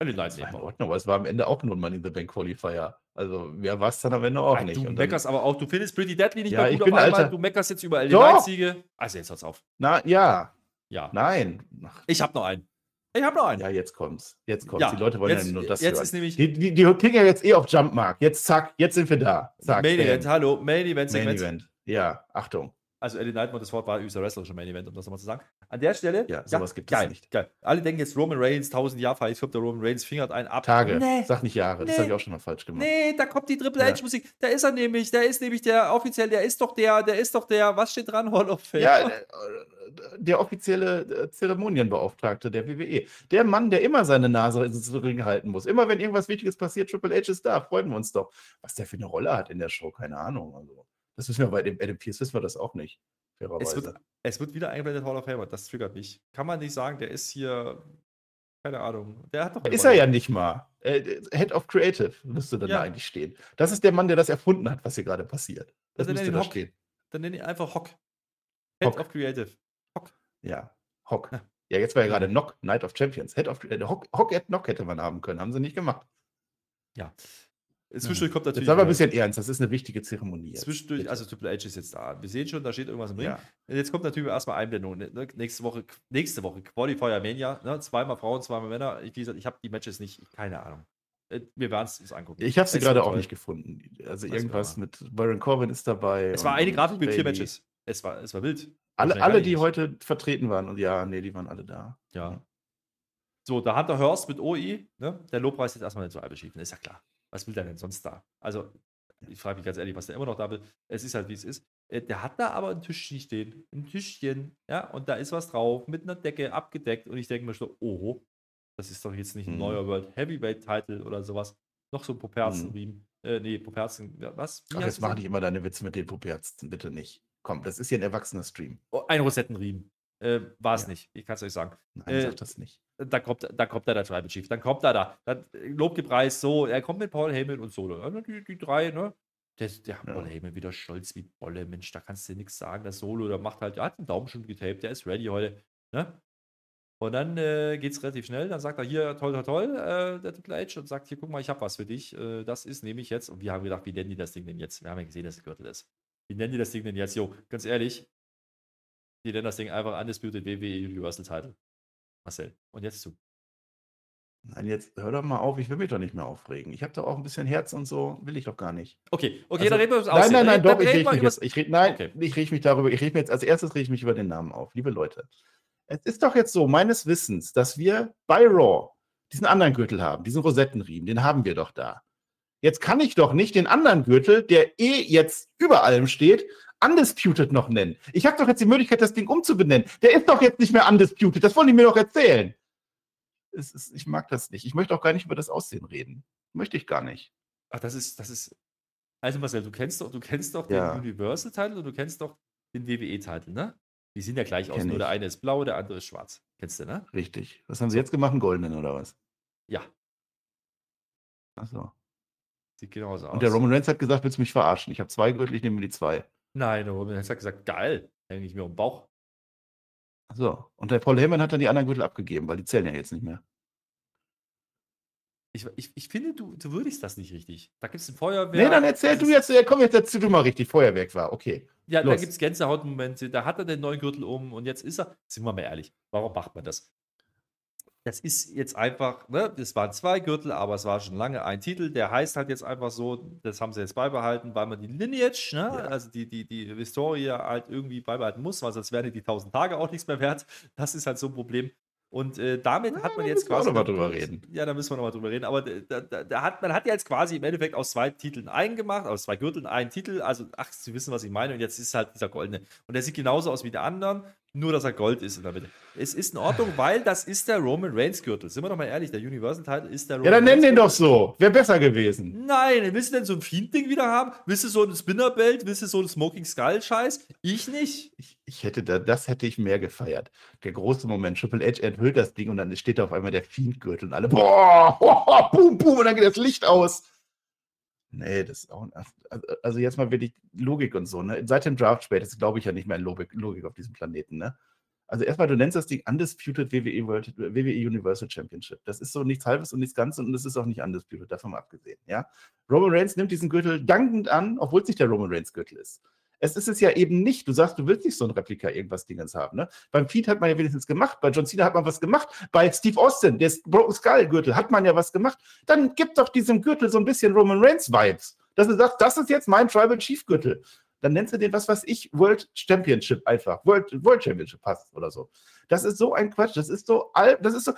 LA Knight war in. Ordnung, aber es war am Ende auch nur ein Money in the Bank Qualifier. Also wer war es dann am Ende auch Ach, nicht. du Und dann, meckerst aber auch, du findest Pretty Deadly nicht Ja, mehr ich gut bin auf einmal, alter- du meckerst jetzt über Doch! Knight-Siege. Also jetzt hört's auf. na ja, Ja. nein. Ich hab noch einen. Ich hab noch einen. ja, jetzt kommt's. Jetzt kommt's. Ja, Die Leute wollen jetzt, ja nur das jetzt hören. ist nämlich die, die, die kriegen ja jetzt eh auf Jumpmark. Jetzt zack, jetzt sind wir da. Zack, Main. Event, hallo, Main Event Main Segment. Event. Ja, Achtung. Also Eddie Nightmare, das Wort war übrigens der wrestlerische Main Event, um das nochmal zu sagen. An der Stelle, Ja, sowas gibt es geil, nicht. Geil. Alle denken jetzt Roman Reigns, 1000 Jahre. Ich glaube, der Roman Reigns fingert einen ab. Tage. Nee, Sag nicht Jahre. Das Nee. habe ich auch schon mal falsch gemacht. nee, da kommt die Triple Ja. H Musik. Da ist er nämlich, der ist nämlich der offiziell, der ist doch der, der ist doch der, was steht dran? Hall of Fame. Ja, äh, der offizielle äh, Zeremonienbeauftragte der WWE. Der Mann, der immer seine Nase ins Ring halten muss. Immer wenn irgendwas Wichtiges passiert, Triple H ist da. Freuen wir uns doch. Was der für eine Rolle hat in der Show, keine Ahnung. Also, das wissen wir bei dem Adam Pierce, wissen wir das auch nicht. es, wird, es wird wieder eingeblendet Hall of Fame. Das triggert mich. Kann man nicht sagen, der ist hier, keine Ahnung. Der hat doch Ist er ja nicht mal. Äh, Head of Creative müsste dann Ja. da eigentlich stehen. Das ist der Mann, der das erfunden hat, was hier gerade passiert. Das Dann müsste da Hock. stehen. Dann nenne ich einfach Hock. Head Hock. of Creative. Ja, Hock. Ja. Ja, jetzt war ja gerade Knock, Night of Champions. Head of äh, Hock, Hock at Knock hätte man haben können. Haben sie nicht gemacht. Zwischendurch kommt Jetzt natürlich. sei mal ein bisschen ernst. Das ist eine wichtige Zeremonie. Jetzt. Zwischendurch, Bitte. also Triple H ist jetzt da. Wir sehen schon, da steht irgendwas im Ring. ja. Jetzt kommt natürlich erstmal Einblendung. Ne? Nächste Woche, nächste Woche Qualifier Mania. Ne? Zweimal Frauen, zweimal Männer. Ich, wie gesagt, ich habe die Matches nicht, keine Ahnung. Äh, Wir werden es uns angucken. Ich habe sie gerade auch toll. nicht gefunden. Also Weiß irgendwas mit Baron Corbin ist dabei. Es war eine Grafik mit vier. Matches. Es war, es war wild. Alle, alle nicht die wissen. heute vertreten waren. Und ja, nee, die waren alle da. Ja. So, da hat der Hurst mit OI, ne? der Lobpreis jetzt erstmal nicht so beschieden, ist ja klar. Was will der denn sonst da? Also, ich frage mich ganz ehrlich, was der immer noch da will. Es ist halt, wie es ist. Äh, Der hat da aber ein Tischchen stehen, ein Tischchen, ja, und da ist was drauf, mit einer Decke abgedeckt. Und ich denke mir so, oho, das ist doch jetzt nicht ein Mhm. neuer World Heavyweight Title oder sowas. Noch so ein Poperzen-Riemen. Äh, nee, Poperzen, was? Wie Ach, jetzt mach nicht immer deine Witze mit den Puperzten. Bitte nicht. Komm, das ist hier ein erwachsener Stream. Oh, ein Rosettenriemen. Äh, War es Ja. nicht, ich kann es euch sagen. Nein, Äh, sag das nicht. dann kommt, dann kommt da der Tribal Chief, dann kommt er da, dann Lobgepreis so, er kommt mit Paul Heyman und Solo. Ja, Die, die drei, ne? Der, der ja. Paul Heyman wieder stolz wie Bolle. Mensch, da kannst du nichts sagen. Das Solo, der macht halt, der hat den Daumen schon getaped, der ist ready heute. Ne? Und dann äh, geht es relativ schnell. Dann sagt er hier, toll, toll, toll, äh, der Triple H, und sagt, hier, guck mal, ich habe was für dich. Äh, das ist nämlich jetzt. Und wir haben gedacht, wie nennen die das Ding denn jetzt? Wir haben ja gesehen, dass es Gürtel ist. Wie nennen die das Ding denn jetzt? Jo, ganz ehrlich, die nennen das Ding einfach Undisputed WWE Universal Title. Marcel. Und jetzt zu. Nein, jetzt hör doch mal auf, ich will mich doch nicht mehr aufregen. Ich habe doch auch ein bisschen Herz und so, will ich doch gar nicht. Okay, okay, also, dann reden wir über Nein, nein, nein, doch, ich rede mich jetzt. Ich red, nein, okay. ich rede mich darüber, ich rede mir jetzt, als erstes rede ich mich über den Namen auf. Liebe Leute, es ist doch jetzt so, meines Wissens, dass wir bei Raw diesen anderen Gürtel haben, diesen Rosettenriemen, den haben wir doch da. Jetzt kann ich doch nicht den anderen Gürtel, der eh jetzt über allem steht, Undisputed noch nennen. Ich habe doch jetzt die Möglichkeit, das Ding umzubenennen. Der ist doch jetzt nicht mehr Undisputed. Das wollen die mir doch erzählen. Ist, ich mag das nicht. Ich möchte auch gar nicht über das Aussehen reden. Möchte ich gar nicht. Ach, das ist, das ist. Also Marcel, du kennst doch, du kennst doch ja. den Universal-Titel und du kennst doch den WWE-Titel, ne? Die sehen ja gleich aus. Nur der eine ist blau, der andere ist schwarz. Kennst du, ne? Richtig. Was haben sie jetzt gemacht? Einen goldenen oder was? Ja. Achso. Sieht genauso aus. Und der Roman Reigns hat gesagt, willst du mich verarschen? Ich habe zwei Gürtel, ich nehme mir die zwei. Nein, der Roman Reigns hat gesagt, geil. Hänge ich mir um den Bauch. Achso. Und der Paul Heyman hat dann die anderen Gürtel abgegeben, weil die zählen ja jetzt nicht mehr. Ich, ich, ich finde, du, du würdigst das nicht richtig. Da gibt es ein Feuerwerk. Nee, dann erzähl du jetzt, komm jetzt dazu, du mal richtig, Feuerwerk war, okay. Ja, Los. da gibt es Gänsehautmomente, da hat er den neuen Gürtel um und jetzt ist er, sind wir mal ehrlich, warum macht man das? Das ist jetzt einfach, ne, das waren zwei Gürtel, aber es war schon lange ein Titel, der heißt halt jetzt einfach so, das haben sie jetzt beibehalten, weil man die Lineage, ne, ja. also die, die, die Historie halt irgendwie beibehalten muss, weil sonst wären die 1000 Tage auch nichts mehr wert. Das ist halt so ein Problem. Und äh, damit ja, hat man jetzt quasi. Da müssen wir drüber reden. Ja, da müssen wir nochmal drüber reden. Aber da, da, da, hat, man hat ja jetzt quasi im Endeffekt aus zwei Titeln einen gemacht, aus zwei Gürteln einen Titel. Also, ach, Sie wissen, was ich meine. Und jetzt ist halt dieser goldene. Und der sieht genauso aus wie der anderen. Nur, dass er Gold ist in der Mitte. Es ist in Ordnung, weil das ist der Roman Reigns Gürtel. Sind wir doch mal ehrlich, der Universal Title ist der Roman Ja, dann nenn den doch so. Wäre besser gewesen. Nein, willst du denn so ein Fiend-Ding wieder haben? Willst du so ein Spinner-Belt? Willst du so ein Smoking Skull-Scheiß? Ich nicht. Ich, ich, hätte da, das hätte ich mehr gefeiert. Der große Moment. Triple H enthüllt das Ding und dann steht da auf einmal der Fiend-Gürtel und alle, boah, boah, <laughs> boom, boom, und dann geht das Licht aus. Nee, das ist auch. Also, jetzt mal wirklich Logik und so, ne? Seit dem Draft spätestens glaube ich ja nicht mehr in Logik, Logik auf diesem Planeten, ne? Also erstmal, du nennst das Ding Undisputed WWE, World, WWE Universal Championship. Das ist so nichts Halbes und nichts Ganzes und es ist auch nicht Undisputed, davon abgesehen. Ja? Roman Reigns nimmt diesen Gürtel dankend an, obwohl es nicht der Roman Reigns Gürtel ist. Es ist es ja eben nicht. Du sagst, du willst nicht so ein Replika irgendwas Dingens haben. Ne? Beim Feed hat man ja wenigstens gemacht. Bei John Cena hat man was gemacht. Bei Steve Austin, der Broken Skull Gürtel, hat man ja was gemacht. Dann gib doch diesem Gürtel so ein bisschen Roman Reigns Vibes. Dass du sagst, das ist jetzt mein Tribal Chief Gürtel. Dann nennst du den, was weiß ich, World Championship einfach. World, World Championship passt oder so. Das ist so ein Quatsch. Das ist so, das ist so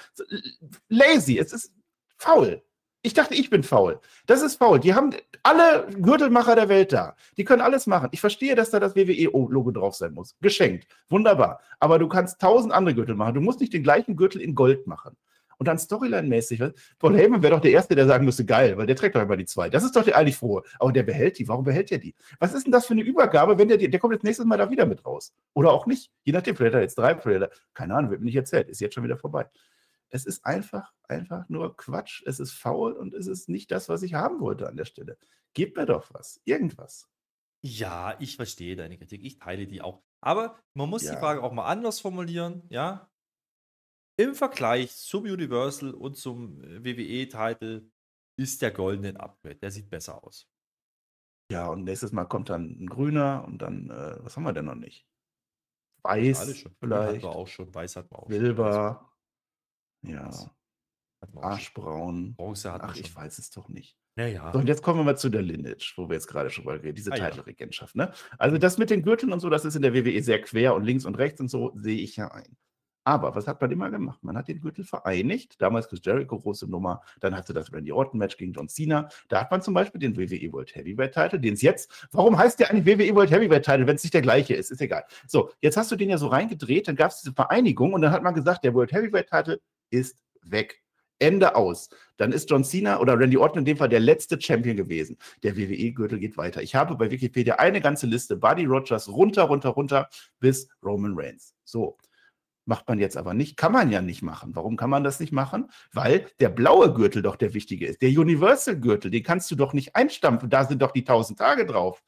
lazy. Es ist faul. Ich dachte, ich bin faul. Das ist faul. Die haben alle Gürtelmacher der Welt da. Die können alles machen. Ich verstehe, dass da das WWE-Logo drauf sein muss. Geschenkt. Wunderbar. Aber du kannst tausend andere Gürtel machen. Du musst nicht den gleichen Gürtel in Gold machen. Und dann Storyline-mäßig, Paul Heyman wäre doch der Erste, der sagen müsste, geil, weil der trägt doch immer die zwei. Das ist doch der eigentlich frohe. Aber der behält die. Warum behält er die? Was ist denn das für eine Übergabe, wenn der, der kommt jetzt nächstes Mal da wieder mit raus? Oder auch nicht. Je nachdem, vielleicht hat er jetzt drei, vielleicht keine Ahnung, wird mir nicht erzählt. Ist jetzt schon wieder vorbei. Es ist einfach, einfach nur Quatsch. Es ist faul und es ist nicht das, was ich haben wollte an der Stelle. Gebt mir doch was. Irgendwas. Ja, ich verstehe deine Kritik. Ich teile die auch. Aber man muss ja. die Frage auch mal anders formulieren. Ja. Im Vergleich zum Universal und zum äh, WWE-Titel ist der goldene Upgrade. Der sieht besser aus. Ja, und nächstes Mal kommt dann ein grüner und dann, äh, was haben wir denn noch nicht? Weiß, vielleicht. Hatten wir auch schon, weiß hatten wir auch Silber. Ja. Arschbraun. Bronze hat Ach, ich weiß es doch nicht. Naja. So, und jetzt kommen wir mal zu der Lineage, wo wir jetzt gerade schon mal reden, diese ah, Titelregentschaft. Ne? Also das mit den Gürteln und so, das ist in der WWE sehr quer und links und rechts und so, sehe ich ja ein. Aber was hat man immer gemacht? Man hat den Gürtel vereinigt. Damals Chris Jericho, große Nummer. Dann hatte das Randy Orton-Match gegen John Cena. Da hat man zum Beispiel den WWE World Heavyweight Title, den es jetzt, warum heißt der eigentlich WWE World Heavyweight Title, wenn es nicht der gleiche ist? Ist egal. So, jetzt hast du den ja so reingedreht, dann gab es diese Vereinigung und dann hat man gesagt, der World Heavyweight Title ist weg. Ende aus. Dann ist John Cena oder Randy Orton in dem Fall der letzte Champion gewesen. Der WWE-Gürtel geht weiter. Ich habe bei Wikipedia eine ganze Liste. Buddy Rogers runter, runter, runter bis Roman Reigns. So. Macht man jetzt aber nicht, kann man ja nicht machen. Warum kann man das nicht machen? Weil der blaue Gürtel doch der wichtige ist. Der Universal-Gürtel, den kannst du doch nicht einstampfen. Da sind doch die 1000 Tage drauf.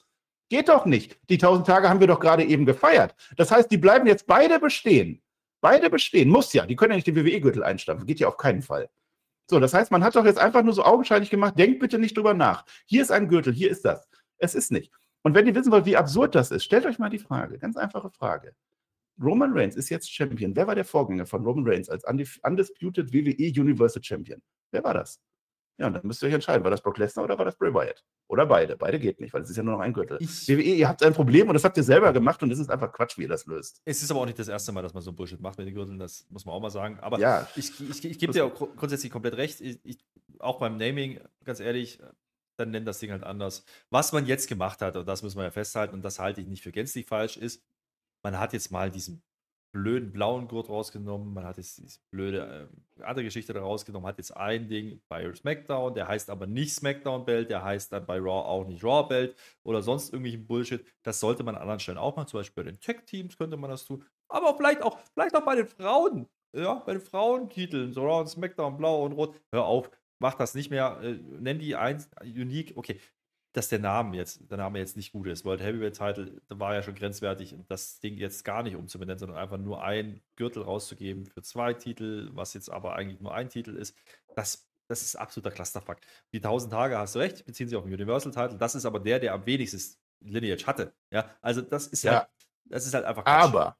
Geht doch nicht. Die 1000 Tage haben wir doch gerade eben gefeiert. Das heißt, die bleiben jetzt beide bestehen. Beide bestehen. Muss ja. Die können ja nicht den WWE-Gürtel einstampfen. Geht ja auf keinen Fall. So, das heißt, man hat doch jetzt einfach nur so augenscheinlich gemacht, denkt bitte nicht drüber nach. Hier ist ein Gürtel, hier ist das. Es ist nicht. Und wenn ihr wissen wollt, wie absurd das ist, stellt euch mal die Frage, ganz einfache Frage. Roman Reigns ist jetzt Champion. Wer war der Vorgänger von Roman Reigns als Undisputed WWE Universal Champion? Wer war das? Ja, und dann müsst ihr euch entscheiden, war das Brock Lesnar oder war das Bray Wyatt? Oder beide. Beide geht nicht, weil es ist ja nur noch ein Gürtel. Ich, WWE, ihr habt ein Problem und das habt ihr selber gemacht und es ist einfach Quatsch, wie ihr das löst. Es ist aber auch nicht das erste Mal, dass man so Bullshit macht mit den Gürteln, das muss man auch mal sagen. Aber ja, ich, ich, ich gebe dir auch grundsätzlich komplett recht. Ich, auch beim Naming, ganz ehrlich, dann nennt das Ding halt anders. Was man jetzt gemacht hat, und das müssen wir ja festhalten, und das halte ich nicht für gänzlich falsch, ist, man hat jetzt mal diesen blöden blauen Gurt rausgenommen, man hat jetzt diese blöde äh, andere Geschichte da rausgenommen, hat jetzt ein Ding bei SmackDown, der heißt aber nicht SmackDown Belt, der heißt dann bei Raw auch nicht Raw Belt oder sonst irgendwelchen Bullshit. Das sollte man an anderen Stellen auch machen, zum Beispiel bei den Tech-Teams könnte man das tun, aber vielleicht auch, vielleicht auch bei den Frauen, ja, bei den Frauentiteln, so Raw und SmackDown, Blau und Rot. Hör auf, mach das nicht mehr, äh, nenn die eins, Unique, okay, dass der Name jetzt, der Name jetzt nicht gut ist. World Heavyweight Title war ja schon grenzwertig, das Ding jetzt gar nicht umzubenennen, sondern einfach nur ein Gürtel rauszugeben für zwei Titel, was jetzt aber eigentlich nur ein Titel ist. Das, das ist absoluter Clusterfuck. Die 1000 Tage hast du recht, beziehen sich auf den Universal Title. Das ist aber der, der am wenigsten Lineage hatte. Ja, also das ist ja, halt, das ist halt einfach. Quatsch. Aber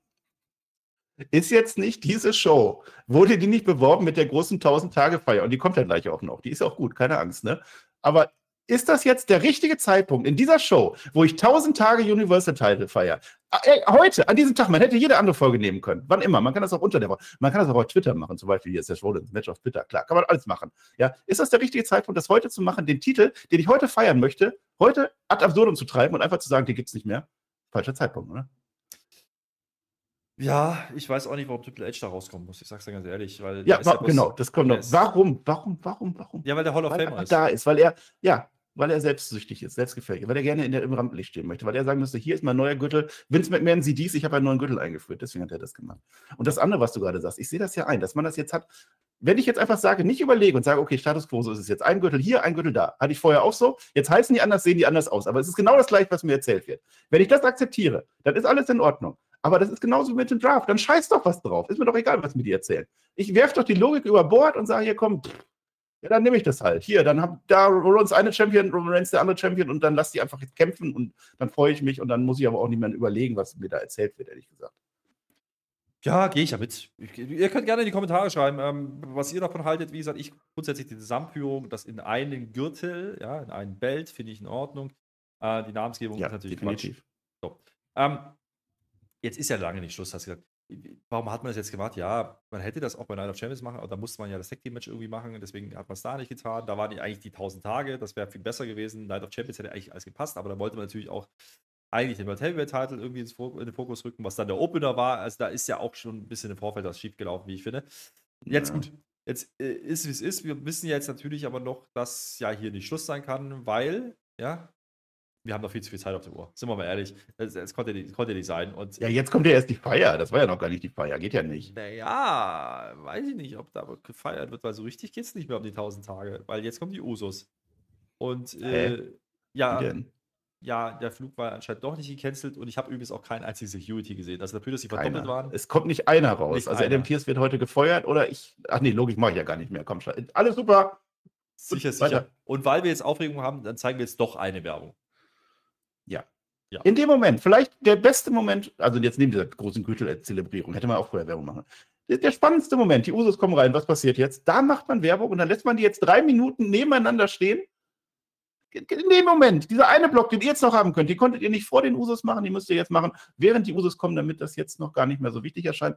ist jetzt nicht diese Show, wurde die nicht beworben mit der großen 1000-Tage-Feier? Und die kommt ja gleich auch noch. Die ist auch gut, keine Angst, ne? Aber ist das jetzt der richtige Zeitpunkt in dieser Show, wo ich 1000 Tage Universal Title feiere? Ah, heute, an diesem Tag, man hätte jede andere Folge nehmen können. Wann immer. Man kann das auch unter der Woche. Man kann das auch auf Twitter machen. Zum Beispiel hier ist der Rollins Match auf Twitter. Klar, kann man alles machen. Ja, ist das der richtige Zeitpunkt, das heute zu machen, den Titel, den ich heute feiern möchte, heute ad absurdum zu treiben und einfach zu sagen, den gibt es nicht mehr? Falscher Zeitpunkt, oder? Ja, ich weiß auch nicht, warum Triple H da rauskommen muss. Ich sag's dir ganz ehrlich, weil ja, wa- genau, das kommt noch. Warum, warum, warum, warum? Ja, weil der Hall of Famer er ist. da ist, weil er, ja, weil er selbstsüchtig ist, selbstgefällig, weil er gerne in der, im Rampenlicht stehen möchte, weil er sagen müsste, hier ist mein neuer Gürtel. Vince McMahon sieht dies, ich habe einen neuen Gürtel eingeführt, deswegen hat er das gemacht. Und das andere, was du gerade sagst, ich sehe das ja ein, dass man das jetzt hat. Wenn ich jetzt einfach sage, nicht überlege und sage, okay, Status quo, so ist es jetzt. Ein Gürtel hier, ein Gürtel da. Hatte ich vorher auch so. Jetzt heißen die anders, sehen die anders aus. Aber es ist genau das gleiche, was mir erzählt wird. Wenn ich das akzeptiere, dann ist alles in Ordnung. Aber das ist genauso wie mit dem Draft. Dann scheiß doch was drauf. Ist mir doch egal, was mir die erzählen. Ich werfe doch die Logik über Bord und sage, hier komm, ja, dann nehme ich das halt. Hier, dann haben da Rollins eine Champion, Reigns der andere Champion und dann lass die einfach jetzt kämpfen und dann freue ich mich und dann muss ich aber auch nicht mehr überlegen, was mir da erzählt wird, ehrlich gesagt. Ja, gehe ich ja mit. Ich, ihr könnt gerne in die Kommentare schreiben, ähm, was ihr davon haltet. Wie gesagt, ich grundsätzlich die Zusammenführung, das in einen Gürtel, ja, in einen Belt, finde ich in Ordnung. Äh, die Namensgebung Ja, ist natürlich definitiv. Quatsch. So. Ähm, jetzt ist ja lange nicht Schluss, hast du gesagt. Warum hat man das jetzt gemacht? Ja, man hätte das auch bei Night of Champions machen, aber da musste man ja das Tag Team Match irgendwie machen, deswegen hat man es da nicht getan. Da waren die eigentlich die 1000 Tage, das wäre viel besser gewesen. Night of Champions hätte eigentlich alles gepasst, aber da wollte man natürlich auch eigentlich den World Heavyweight Title irgendwie ins in den Fokus rücken, was dann der Opener war. Also da ist ja auch schon ein bisschen im Vorfeld was schief gelaufen, wie ich finde. Jetzt Ja. gut. Jetzt äh, ist wie es ist. Wir wissen jetzt natürlich aber noch, dass ja hier nicht Schluss sein kann, weil, ja, wir haben noch viel zu viel Zeit auf der Uhr. Sind wir mal ehrlich. Es, es konnte, nicht- konnte nicht sein. Und Ja, jetzt kommt ja erst die Feier. Das war ja noch gar nicht die Feier. Geht ja nicht. naja, weiß ich nicht, ob da gefeiert wird, weil so richtig geht es nicht mehr um die 1000 Tage, weil jetzt kommen die Usos. Und äh, ja, ja, der Flug war anscheinend doch nicht gecancelt und ich habe übrigens auch keinen einzigen Security gesehen. Also dafür, dass sie verdoppelt waren. Es kommt nicht einer raus. Nicht also einer. Adam Pierce wird heute gefeuert oder ich. Ach nee, logisch mache ich ja gar nicht mehr. Komm, schei- alles super. Sicher, Gut, sicher. Und weil wir jetzt Aufregung haben, dann zeigen wir jetzt doch eine Werbung. In dem Moment, vielleicht der beste Moment, also jetzt neben dieser großen Gürtel-Zelebrierung, hätte man auch vorher Werbung machen. Der, der spannendste Moment, die Usos kommen rein, was passiert jetzt? Da macht man Werbung und dann lässt man die jetzt drei Minuten nebeneinander stehen. In dem Moment, dieser eine Block, den ihr jetzt noch haben könnt, den konntet ihr nicht vor den Usos machen, die müsst ihr jetzt machen, während die Usos kommen, damit das jetzt noch gar nicht mehr so wichtig erscheint.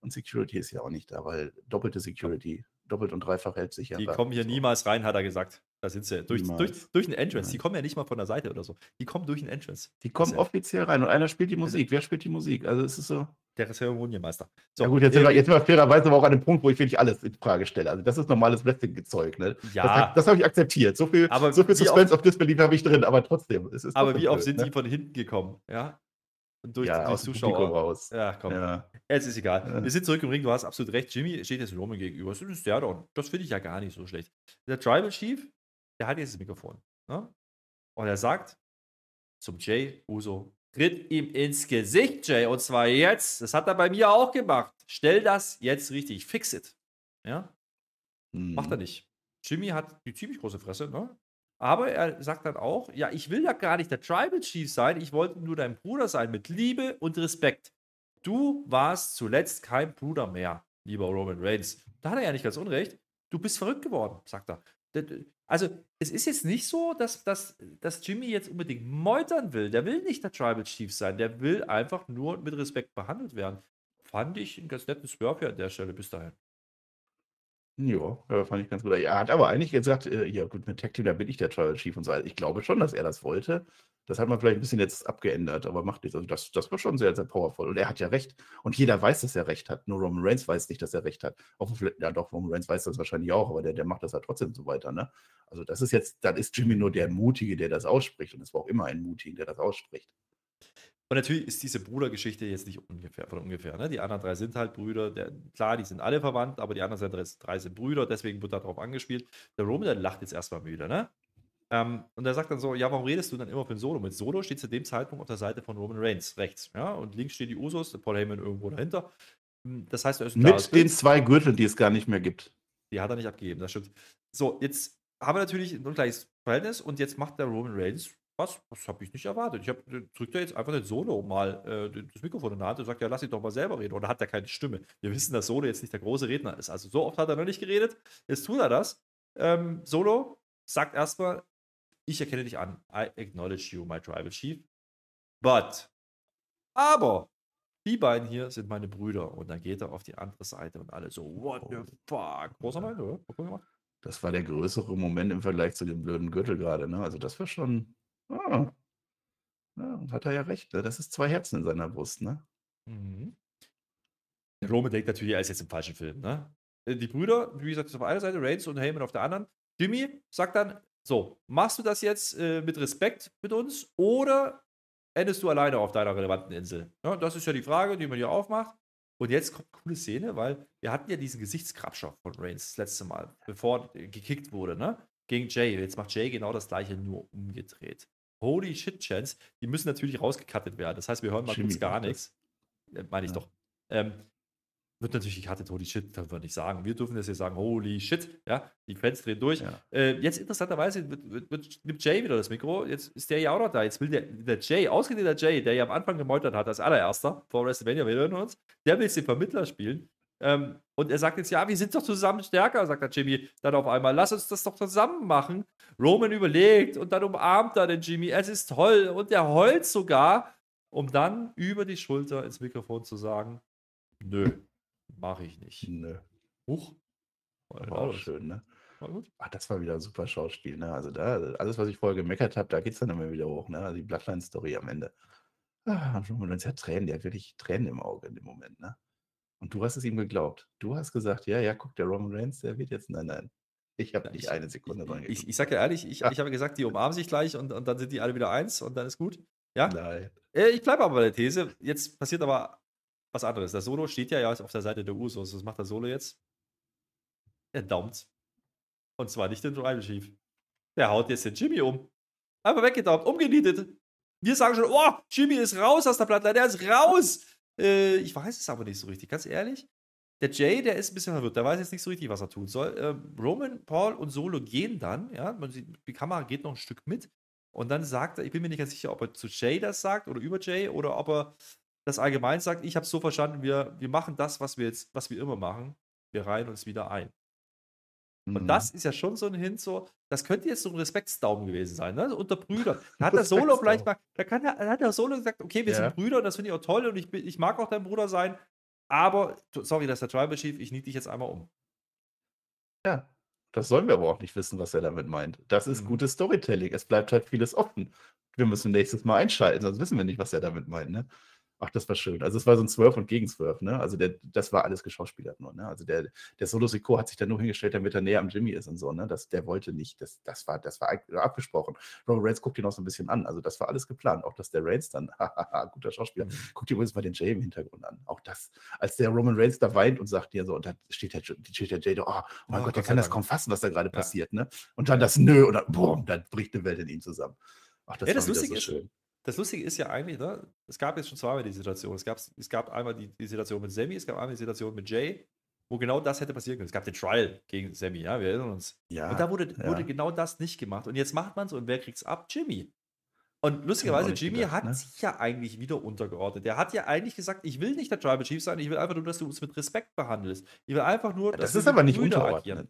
Und Security ist ja auch nicht da, weil doppelte Security, doppelt und dreifach hält sich ja. Die kommen hier So. niemals rein, hat er gesagt. Da sind sie. Durch, Niemals. durch, durch einen Entrance. Die Nein. kommen ja nicht mal von der Seite oder so. Die kommen durch einen Entrance. Die kommen offiziell rein und einer spielt die Musik. Wer spielt die Musik? Also es ist so. Der Zeremonienmeister. ja gut, jetzt, sind äh, wir, jetzt sind wir fairerweise aber auch an dem Punkt, wo ich wirklich alles in Frage stelle. Also das ist normales Wrestling-Zeug. Ne? Ja. Das, das habe ich akzeptiert. So viel, Aber so viel Suspense of Disbelief habe ich drin, aber trotzdem. Aber wie oft sind ne? die von hinten gekommen? Ja. Und durch, ja, aus dem Zuschauer. Publikum raus. Ja, komm. Ja. Jetzt ist egal. Ja. Wir sind zurück im Ring, du hast absolut recht. Jimmy steht jetzt Roman gegenüber. Das ist der doch. Das finde ich ja gar nicht so schlecht. Der Tribal Chief, der hat jetzt das Mikrofon. Ne? Und er sagt zum Jay Uso, tritt ihm ins Gesicht, Jay. Und zwar jetzt. Das hat er bei mir auch gemacht. Stell das jetzt richtig. Fix it. Ja? Macht er Mhm. nicht. Jimmy hat die ziemlich große Fresse, ne? Aber er sagt dann auch, ja, ich will ja gar nicht der Tribal Chief sein, ich wollte nur dein Bruder sein mit Liebe und Respekt. Du warst zuletzt kein Bruder mehr, lieber Roman Reigns. Da hat er ja nicht ganz unrecht. Du bist verrückt geworden, sagt er. Also, es ist jetzt nicht so, dass, dass, dass Jimmy jetzt unbedingt meutern will. Der will nicht der Tribal Chief sein. Der will einfach nur mit Respekt behandelt werden. Fand ich einen ganz netten hier an der Stelle bis dahin. Ja, ja, fand ich ganz gut. Er hat aber eigentlich gesagt, äh, ja gut, mit Tag Team, da bin ich der Tribal Chief und so. Also ich glaube schon, dass er das wollte. Das hat man vielleicht ein bisschen jetzt abgeändert, aber macht nichts. Also das, das war schon sehr, sehr powerful. Und er hat ja recht. Und jeder weiß, dass er recht hat. Nur Roman Reigns weiß nicht, dass er recht hat. Vielleicht, ja doch, Roman Reigns weiß das wahrscheinlich auch, aber der, der macht das halt trotzdem so weiter. Ne? Also das ist jetzt, dann ist Jimmy nur der Mutige, der das ausspricht. Und es war auch immer ein Mutigen, der das ausspricht. Und natürlich ist diese Brudergeschichte jetzt nicht ungefähr, von ungefähr. Ne? Die anderen drei sind halt Brüder. Der, klar, die sind alle verwandt, aber die anderen drei, sind Brüder, deswegen wird darauf angespielt. Der Roman, der lacht jetzt erstmal müde, ne? Ähm, und er sagt dann so: Ja, warum redest du dann immer für Solo? Mit Solo steht zu dem Zeitpunkt auf der Seite von Roman Reigns, rechts. Ja? Und links stehen die Usos, der Paul Heyman irgendwo dahinter. Hm, Das heißt, er ist Mit den zwei Gürteln, die es gar nicht mehr gibt. Die hat er nicht abgegeben, das stimmt. So, jetzt haben wir natürlich ein ungleiches Verhältnis und jetzt macht der Roman Reigns was? Das habe ich nicht erwartet. Ich habe drückt er jetzt einfach nicht Solo mal äh, das Mikrofon in der Hand und sagt, ja, lass ihn doch mal selber reden. Oder hat er keine Stimme? Wir wissen, dass Solo jetzt nicht der große Redner ist. Also so oft hat er noch nicht geredet. Jetzt tut er das. Ähm, Solo sagt erstmal, ich erkenne dich an. I acknowledge you, my tribal chief. But, aber, die beiden hier sind meine Brüder. Und dann geht er auf die andere Seite und alle so, what the fuck? Großer Mann, oder? Das war der größere Moment im Vergleich zu dem blöden Gürtel gerade. Ne? Also das war schon. Ah. Ja, hat er ja recht. Ne? Das ist zwei Herzen in seiner Brust. Ne? Mhm. Roman denkt natürlich, er ist jetzt im falschen Film. Ne? Äh, Die Brüder, wie gesagt, auf einer Seite, Reigns und Heyman auf der anderen. Jimmy sagt dann: So, machst du das jetzt äh, mit Respekt mit uns oder endest du alleine auf deiner relevanten Insel? Ja, das ist ja die Frage, die man hier aufmacht. Und jetzt kommt eine coole Szene, weil wir hatten ja diesen Gesichtskrabscher von Reigns das letzte Mal, bevor äh, gekickt wurde, ne? Gegen Jay. Jetzt macht Jay genau das gleiche, nur umgedreht. Holy shit, Chance. Die müssen natürlich rausgekattet werden. Das heißt, wir hören mal Jimmy kurz gar nichts. Äh, Meine ich Ja. doch. Ähm, wird natürlich gecuttet, holy shit, dürfen wir nicht sagen. Wir dürfen das hier sagen, holy shit, ja, die Fans drehen durch. Ja. Äh, jetzt interessanterweise wird, wird, wird, nimmt Jay wieder das Mikro, jetzt ist der ja auch noch da. Jetzt will der, der Jay, ausgerechnet der Jay, der ja am Anfang gemeutert hat als allererster vor WrestleMania, wir hören uns, der will jetzt den Vermittler spielen. Ähm, und er sagt jetzt, ja, wir sind doch zusammen stärker, sagt der Jimmy dann auf einmal, lass uns das doch zusammen machen. Roman überlegt und dann umarmt er den Jimmy, es ist toll und er heult sogar, um dann über die Schulter ins Mikrofon zu sagen, nö, mache ich nicht. Nö. Huch. Das war auch schön, ne? War gut. Ach, das war wieder ein super Schauspiel, ne? Also da, alles, was ich vorher gemeckert habe, da geht es dann immer wieder hoch, ne? Also die Bloodline-Story am Ende. Ah, Roman Reigns hat Tränen, der hat wirklich Tränen im Auge in dem Moment, ne? Und du hast es ihm geglaubt. Du hast gesagt, ja, ja, guck, der Roman Reigns, der wird jetzt, nein, nein. Ich habe nicht Ich- eine Sekunde dran Ich, ich sag ja ehrlich, ich, Ja. ich habe gesagt, die umarmen sich gleich und, und dann sind die alle wieder eins und dann ist gut. Ja, Nein. äh, ich bleibe aber bei der These. Jetzt passiert aber was anderes. Der Solo steht ja, ja auf der Seite der Usos. Was macht der Solo jetzt? Er daumt. Und zwar nicht den Tribal Chief. Der haut jetzt den Jimmy um. Einfach weggedaumt, umgenietet. Wir sagen schon, oh, Jimmy ist raus aus der Platte, der ist raus. Äh, ich weiß es aber nicht so richtig, ganz ehrlich. Der Jay, der ist ein bisschen verwirrt, der weiß jetzt nicht so richtig, was er tun soll. Ähm, Roman, Paul und Solo gehen dann, ja, man sieht, die Kamera geht noch ein Stück mit. Und dann sagt er, ich bin mir nicht ganz sicher, ob er zu Jay das sagt oder über Jay oder ob er das allgemein sagt. Ich habe es so verstanden, wir, wir machen das, was wir jetzt, was wir immer machen. Wir reihen uns wieder ein. Und Mhm. das ist ja schon so ein Hint, so, das könnte jetzt so ein Respektsdaumen gewesen sein, ne? So unter Brüdern. <laughs> Da hat der Solo vielleicht mal, da, kann der, da hat der Solo gesagt, okay, wir Ja. sind Brüder und das finde ich auch toll und ich, bin- ich mag auch dein Bruder sein, aber, sorry, das ist der Tribal Chief, ich nied dich jetzt einmal um. Ja, das sollen wir aber auch nicht wissen, was er damit meint. Das ist Mhm. gutes Storytelling. Es bleibt halt vieles offen. Wir müssen nächstes Mal einschalten, sonst wissen wir nicht, was er damit meint. Ne? Ach, das war schön. Also es war so ein Swerve und Gegenswerve, ne? Also der, das war alles geschauspielert nur, ne? Also der, der Solo Sikoa hat sich da nur hingestellt, damit er näher am Jimmy ist und so, ne? Das, der wollte nicht. Das, das war, das war abgesprochen. Roman Reigns guckt ihn auch so ein bisschen an. Also das war alles geplant. Auch dass der Reigns dann, <laughs> hahaha, guter Schauspieler, mhm. guckt dir übrigens mal den Jay im Hintergrund an. Auch das, als der Roman Reigns da weint und sagt dir so, und dann steht der, steht der Jay da, oh, oh mein oh, Gott, der kann das kaum fassen, was da gerade ja. passiert, ne? Und dann das Nö und dann, boom, dann bricht eine Welt in ihm zusammen. Ach, das ja, das Lustige so schön. Das Lustige ist ja eigentlich, ne, es gab jetzt schon zweimal die Situation. Es gab, es gab einmal die, die Situation mit Sammy, es gab einmal die Situation mit Jay, wo genau das hätte passieren können. Es gab den Trial gegen Sammy, ja, wir erinnern uns. Ja, und da wurde, ja. wurde genau das nicht gemacht. Und jetzt macht man es und wer kriegt es ab? Jimmy. Und lustigerweise, Jimmy gedacht, hat ne? sich ja eigentlich wieder untergeordnet. Der hat ja eigentlich gesagt, ich will nicht der Tribal Chief sein, ich will einfach nur, dass du uns mit Respekt behandelst. Ich will einfach nur, ja, das ist aber nicht unterordnen.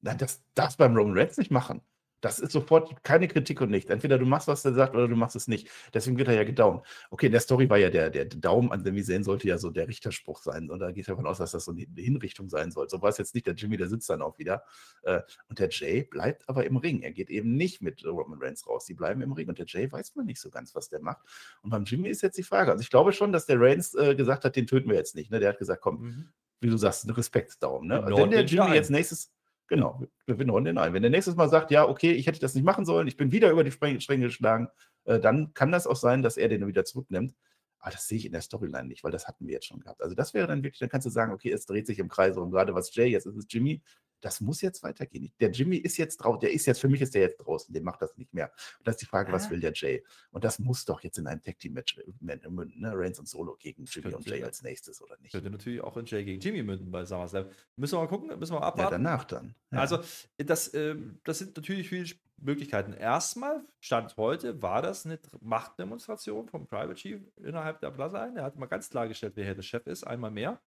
Nein, das darfst beim Roman Reigns nicht machen. Das ist sofort keine Kritik und nichts. Entweder du machst, was er sagt, oder du machst es nicht. Deswegen wird er ja gedaumt. Okay, in der Story war ja der, der Daumen an Sami Zayn sollte ja so der Richterspruch sein. Und da geht davon aus, dass das so eine Hinrichtung sein soll. So war es jetzt nicht. Der Jimmy, der sitzt dann auch wieder. Äh, und der Jay bleibt aber im Ring. Er geht eben nicht mit Roman Reigns raus. Die bleiben im Ring. Und der Jay weiß man nicht so ganz, was der macht. Und beim Jimmy ist jetzt die Frage. Also ich glaube schon, dass der Reigns äh, gesagt hat, den töten wir jetzt nicht. Ne? Der hat gesagt, komm, mhm. wie du sagst, ein Respektsdaumen. Ne? Wenn der Jimmy jetzt nächstes Genau, wir finden Runde ein. Wenn der nächstes Mal sagt, ja, okay, ich hätte das nicht machen sollen, ich bin wieder über die Stränge geschlagen, äh, dann kann das auch sein, dass er den wieder zurücknimmt. Aber das sehe ich in der Storyline nicht, weil das hatten wir jetzt schon gehabt. Also das wäre dann wirklich, dann kannst du sagen, okay, es dreht sich im Kreis rum. Gerade was Jay, jetzt ist es Jimmy, das muss jetzt weitergehen. Der Jimmy ist jetzt draußen, der ist jetzt, für mich ist der jetzt draußen, der macht das nicht mehr. Und das ist die Frage, ah. was will der Jay? Und das muss doch jetzt in einem Tag Team Match münden, ne? Reigns und Solo gegen Jimmy und Jay als nächstes, oder nicht? Könnte natürlich auch in Jay gegen Jimmy münden bei SummerSlam. Müssen wir mal gucken, müssen wir mal abwarten. Ja, danach dann. Ja. Also, das, äh, das sind natürlich viele Möglichkeiten. Erstmal, Stand heute, war das eine Machtdemonstration vom Private Chief innerhalb der Bloodline. Er hat mal ganz klargestellt, wer hier der Chef ist, einmal mehr.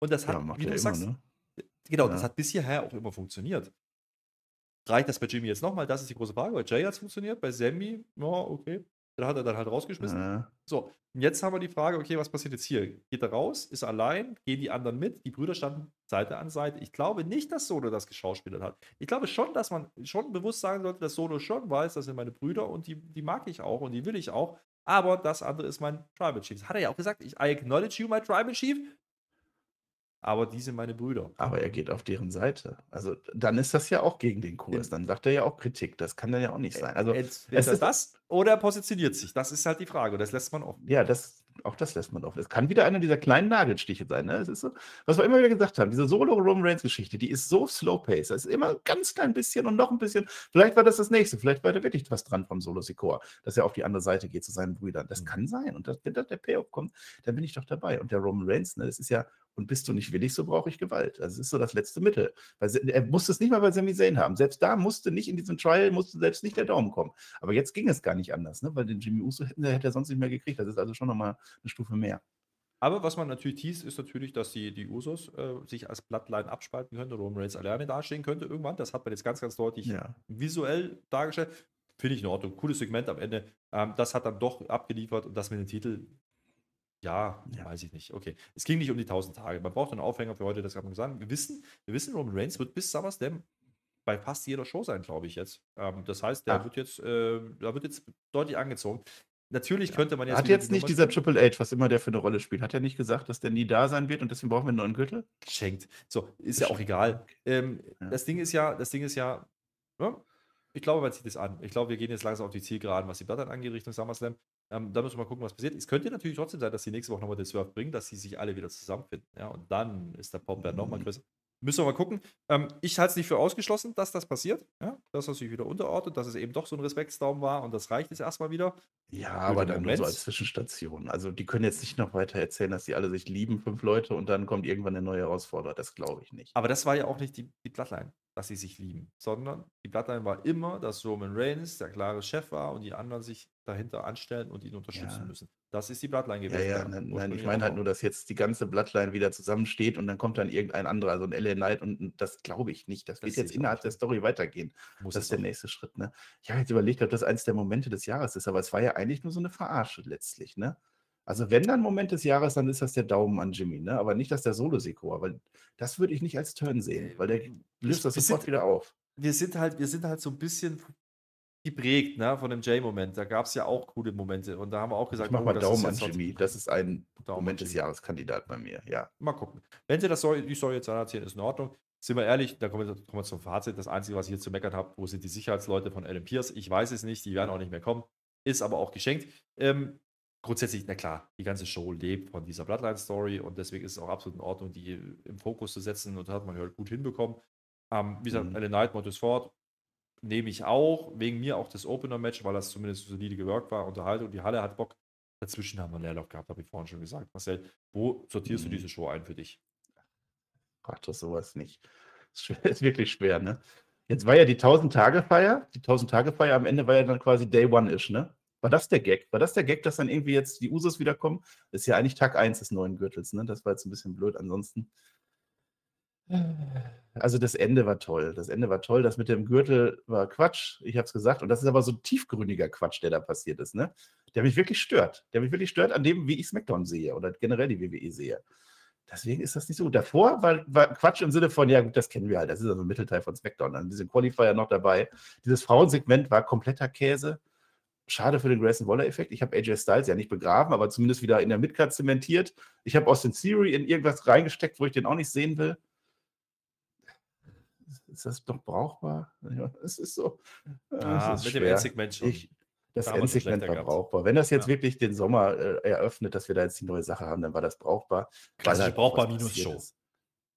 Und das hat, ja, wie du immer, sagst, ne? Genau, ja. das hat bisher auch immer funktioniert. Reicht das bei Jimmy jetzt nochmal? Das ist die große Frage. Bei Jay hat es funktioniert, bei Sammy, ja, okay. Da hat er dann halt rausgeschmissen. Ja. So, jetzt haben wir die Frage, okay, was passiert jetzt hier? Geht er raus? Ist er allein? Gehen die anderen mit? Die Brüder standen Seite an Seite. Ich glaube nicht, dass Solo das geschauspielert hat. Ich glaube schon, dass man schon bewusst sagen sollte, dass Solo schon weiß, das sind meine Brüder und die, die mag ich auch und die will ich auch. Aber das andere ist mein Tribal Chief. Das hat er ja auch gesagt. Ich, I acknowledge you, my Tribal Chief aber die sind meine Brüder. Aber er geht auf deren Seite. Also dann ist das ja auch gegen den Kurs. Dann sagt er ja auch Kritik. Das kann dann ja auch nicht sein. Also es ist das oder er positioniert sich. Das ist halt die Frage. Das lässt man offen. Ja, das, auch das lässt man offen. Es kann wieder einer dieser kleinen Nagelstiche sein. Ne? Es ist so, was wir immer wieder gesagt haben, diese Solo Roman Reigns Geschichte, die ist so slow pace. Das ist immer ein ganz klein bisschen und noch ein bisschen. Vielleicht war das das nächste. Vielleicht war da wirklich was dran vom Solo Sikor, dass er auf die andere Seite geht zu seinen Brüdern. Das mhm. kann sein. Und das, wenn da der Payoff kommt, dann bin ich doch dabei. Und der Roman Reigns, ne, das ist ja und bist du nicht willig, so brauche ich Gewalt. Also es ist so das letzte Mittel. Weil er musste es nicht mal bei Sami Zayn haben. Selbst da musste nicht in diesem Trial, musste selbst nicht der Daumen kommen. Aber jetzt ging es gar nicht anders, ne? weil den Jimmy Uso hätte, hätte er sonst nicht mehr gekriegt. Das ist also schon nochmal eine Stufe mehr. Aber was man natürlich teast, ist natürlich, dass die, die Usos äh, sich als Bloodline abspalten könnte, Roman Reigns alleine dastehen könnte irgendwann. Das hat man jetzt ganz, ganz deutlich ja. visuell dargestellt. Finde ich in Ordnung. Cooles Segment am Ende. Ähm, das hat dann doch abgeliefert und das mit dem Titel ja, ja, weiß ich nicht. Okay. Es ging nicht um die 1000 Tage. Man braucht einen Aufhänger für heute, das kann man sagen. Wir wissen, wir wissen, Roman Reigns wird bis SummerSlam bei fast jeder Show sein, glaube ich jetzt. Ähm, das heißt, der ah. wird jetzt, äh, da wird jetzt deutlich angezogen. Natürlich ja. könnte man jetzt. Hat jetzt nicht dieser Triple H, was immer der für eine Rolle spielt, hat er nicht gesagt, dass der nie da sein wird und deswegen brauchen wir einen neuen Gürtel? Schenkt. So, ist ja auch egal. Ähm, ja. Das Ding ist ja, das Ding ist ja, ne? ich glaube, man zieht es an. Ich glaube, wir gehen jetzt langsam auf die Zielgeraden, was die Bloodline angeht, Richtung SummerSlam. Ähm, da müssen wir mal gucken, was passiert. Es könnte natürlich trotzdem sein, dass sie nächste Woche nochmal den Swerve bringen, dass sie sich alle wieder zusammenfinden. Ja, und dann ist der Pop mhm. nochmal größer. Müssen wir mal gucken. Ähm, ich halte es nicht für ausgeschlossen, dass das passiert. Ja? Dass er sich wieder unterordnet, dass es eben doch so ein Respektsdaum war und das reicht jetzt erstmal wieder. Ja, aber dann Moment. nur so als Zwischenstation. Also die können jetzt nicht noch weiter erzählen, dass sie alle sich lieben, fünf Leute, und dann kommt irgendwann eine neue Herausforderer. Das glaube ich nicht. Aber das war ja auch nicht die, die Bloodline, dass sie sich lieben, sondern die Bloodline war immer, dass Roman Reigns der klare Chef war und die anderen sich dahinter anstellen und ihn unterstützen ja. müssen. Das ist die Bloodline gewesen. Ja, ja, nein, nein ich meine halt nur, dass jetzt die ganze Bloodline wieder zusammensteht und dann kommt dann irgendein anderer, also ein LA Knight und das glaube ich nicht. Das, das wird jetzt innerhalb der Story weitergehen. Muss das ist der nächste Schritt. Ne? Ich habe jetzt überlegt, ob das eins der Momente des Jahres ist, aber es war ja eigentlich nur so eine Verarsche letztlich. Ne? Also wenn dann Moment des Jahres, dann ist das der Daumen an Jimmy, ne? aber nicht, dass der Solo-Sekor, weil das würde ich nicht als Turn sehen, weil der löst das sofort sind, wieder auf. Wir sind halt, wir sind halt so ein bisschen geprägt, ne, von dem Jay-Moment. Da gab es ja auch coole Momente. Und da haben wir auch gesagt, ich mach mal oh, das Daumen ist an Jimmy. Das ist ein Daumen Moment des Jimmy. Jahreskandidat bei mir, ja. Mal gucken. Wenn sie das soll, die Story jetzt erzählen, ist in Ordnung. Sind wir ehrlich, da kommen wir, kommen wir zum Fazit. Das Einzige, was ich hier zu meckern habe, wo sind die Sicherheitsleute von Adam Pierce? Ich weiß es nicht, die werden auch nicht mehr kommen. Ist aber auch geschenkt. Ähm, grundsätzlich, na klar, die ganze Show lebt von dieser Bloodline-Story und deswegen ist es auch absolut in Ordnung, die im Fokus zu setzen und das hat man halt gut hinbekommen. Ähm, wie gesagt, Mhm. Ellen Knight, Montes Ford nehme ich auch, wegen mir auch das Opener-Match, weil das zumindest solide gewirkt war, Unterhaltung, die Halle hat Bock. Dazwischen haben wir einen Leerlauf gehabt, habe ich vorhin schon gesagt. Marcel, wo sortierst Mhm. du diese Show ein für dich? Frag doch sowas nicht. Schwer, <laughs> ist wirklich schwer, ne? Jetzt war ja die 1000-Tage-Feier. Die 1000-Tage-Feier am Ende war ja dann quasi Day One-ish, ne? War das der Gag? War das der Gag, dass dann irgendwie jetzt die Usos wiederkommen? Das ist ja eigentlich Tag 1 des neuen Gürtels, ne? Das war jetzt ein bisschen blöd. Ansonsten. Also das Ende war toll. Das Ende war toll. Das mit dem Gürtel war Quatsch. Ich habe es gesagt. Und das ist aber so tiefgründiger Quatsch, der da passiert ist, ne? Der mich wirklich stört. Der mich wirklich stört an dem, wie ich SmackDown sehe oder generell die WWE sehe. Deswegen ist das nicht so gut. Davor war, war Quatsch im Sinne von, ja gut, das kennen wir halt. Das ist also ein Mittelteil von SmackDown. Dann diese Qualifier noch dabei. Dieses Frauensegment war kompletter Käse. Schade für den Grayson Waller-Effekt. Ich habe AJ Styles ja nicht begraben, aber zumindest wieder in der Midcard zementiert. Ich habe Austin Theory in irgendwas reingesteckt, wo ich den auch nicht sehen will. Ist das doch brauchbar? Ja, es ist so. Ah, ist mit dem schwer. Endsegment schon. Ich, das Da Endsegment war brauchbar. Wenn das jetzt Ja. wirklich den Sommer äh, eröffnet, dass wir da jetzt die neue Sache haben, dann war das brauchbar. Klassische halt brauchbar minus Show. ist.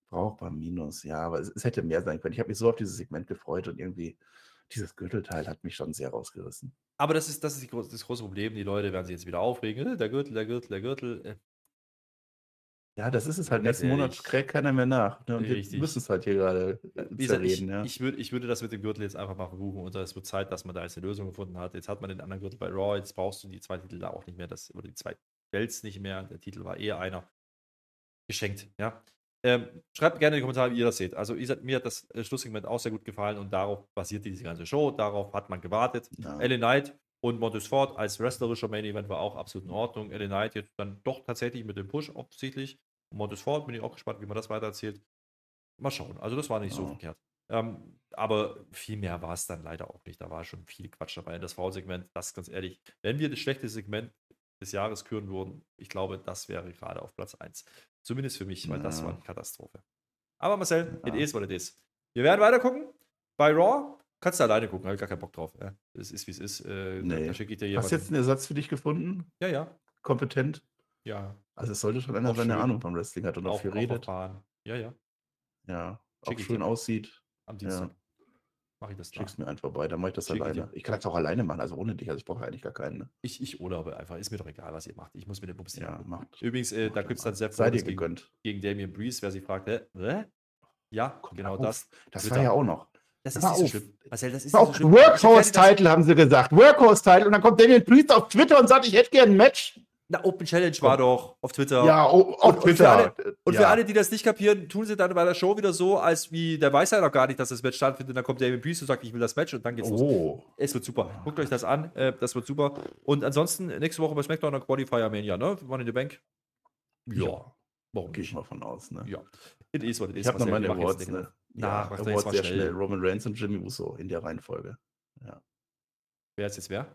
Brauchbar minus, ja, aber es, es hätte mehr sein können. Ich habe mich so auf dieses Segment gefreut und irgendwie dieses Gürtelteil hat mich schon sehr rausgerissen. Aber das ist, das ist die, gro- das große Problem. Die Leute werden sich jetzt wieder aufregen. Äh, Der Gürtel, der Gürtel, der Gürtel. Äh, Ja, das ist es halt. Nächsten Monat ehrlich. kräht keiner mehr nach. Ne? Und wir Richtig. müssen es halt hier gerade äh, gesagt, ich, zerreden. Ja. ich, würde, ich würde das mit dem Gürtel jetzt einfach mal verbuchen und es wird Zeit, dass man da jetzt eine Lösung gefunden hat. Jetzt hat man den anderen Gürtel bei Raw, jetzt brauchst du die zwei Titel da auch nicht mehr, das, oder die zwei Belts nicht mehr. Der Titel war eher einer. Geschenkt, ja. Ähm, schreibt gerne in die Kommentare, wie ihr das seht. Also, wie gesagt, mir hat das äh, Schlusssegment auch sehr gut gefallen und darauf basiert diese ganze Show. Darauf hat man gewartet. Ja. LA Knight und Montes Ford als wrestlerischer Main Event war auch absolut in Ordnung. LA Knight jetzt dann doch tatsächlich mit dem Push offensichtlich. Und Montes Ford bin ich auch gespannt, wie man das weitererzählt. Mal schauen. Also, das war nicht so Ja. verkehrt. Ähm, aber viel mehr war es dann leider auch nicht. Da war schon viel Quatsch dabei. Das Frauensegment, das ganz ehrlich, wenn wir das schlechte Segment des Jahres küren würden, ich glaube, das wäre gerade auf Platz 1. Zumindest für mich, weil das Ja. war eine Katastrophe. Aber Marcel, Ja. it is what it is. Wir werden weiter gucken. Bei Raw kannst du alleine gucken, habe ich gar keinen Bock drauf. Ja, es ist, wie es ist. Äh, Nee. Hast du jetzt einen Ersatz für dich gefunden? Ja, ja. Kompetent? Ja. Also es sollte schon einer Auch sein, der schön. Ahnung vom Wrestling hat und auch auf redet. Bahn. Ja, ja. Ja, auch Schick schön aussieht. Am Dienstag. Mache ich das da. Schick's mir einfach vorbei, dann mache ich das Schick alleine. Ich kann das auch alleine machen, also ohne dich. Also ich brauche eigentlich gar keinen. Ne? Ich, ich urlaube einfach. Ist mir doch egal, was ihr macht. Ich muss mir den Bums Ja, macht. Übrigens, äh, macht da gibt es dann Seth Sei dir Rollins gegen, gegen Damien Breeze, wer sich fragt, hä? Hä? Ja, Komm, genau auf. das. Das Twitter. war ja auch noch. Das ist nicht so auf. schlimm. Marcel, das ist auch so Workhorse-Title, haben sie gesagt. Workhorse-Title. Und dann kommt Damien Priest auf Twitter und sagt, ich hätte gerne ein Match. Na, Open Challenge war doch auf Twitter. Ja, auf Und- und für Twitter. alle- Und ja. für alle, die das nicht kapieren, tun sie dann bei der Show wieder so, als wie der weiß ja noch gar nicht, dass das Match stattfindet. Dann kommt Damien Priest und sagt, ich will das Match und dann geht's los. Oh. Es wird super. Guckt euch das an. Äh, das wird super. Und ansonsten nächste Woche bei SmackDown der Qualifier Mania, ne? Money in the Bank. Ja. Warum Gehe ich mal von aus. Ne? Ja. It is what it is. Ich habe noch meine Awards. Ne? Na, Ja, jetzt Awards sehr schnell. schnell. Roman Reigns und Jimmy Uso in der Reihenfolge. Wer ist jetzt wer?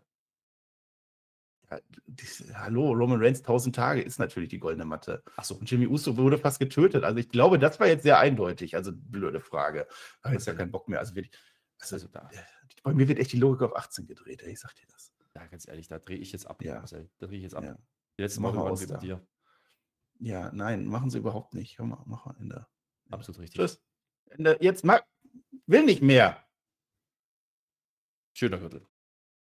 Dies, hallo, Roman Reigns 1000 Tage ist natürlich die goldene Matte. Achso. Und Jimmy Uso wurde fast getötet. Also ich glaube, das war jetzt sehr eindeutig. Also blöde Frage. Da habe jetzt ja keinen Bock mehr. Also, wirklich, also Also da, bei mir wird echt die Logik auf 18 gedreht. ey, Ich sag dir das. ja, ganz ehrlich, da drehe ich jetzt ab. Ja. Da drehe ich jetzt ab. Ja. Die letzten mal waren wir mit dir. ja, nein, machen sie überhaupt nicht. Hör mal, mach mal Ende. Absolut richtig. Tschüss. Ende. Jetzt mag, will nicht mehr. Schöner Gürtel.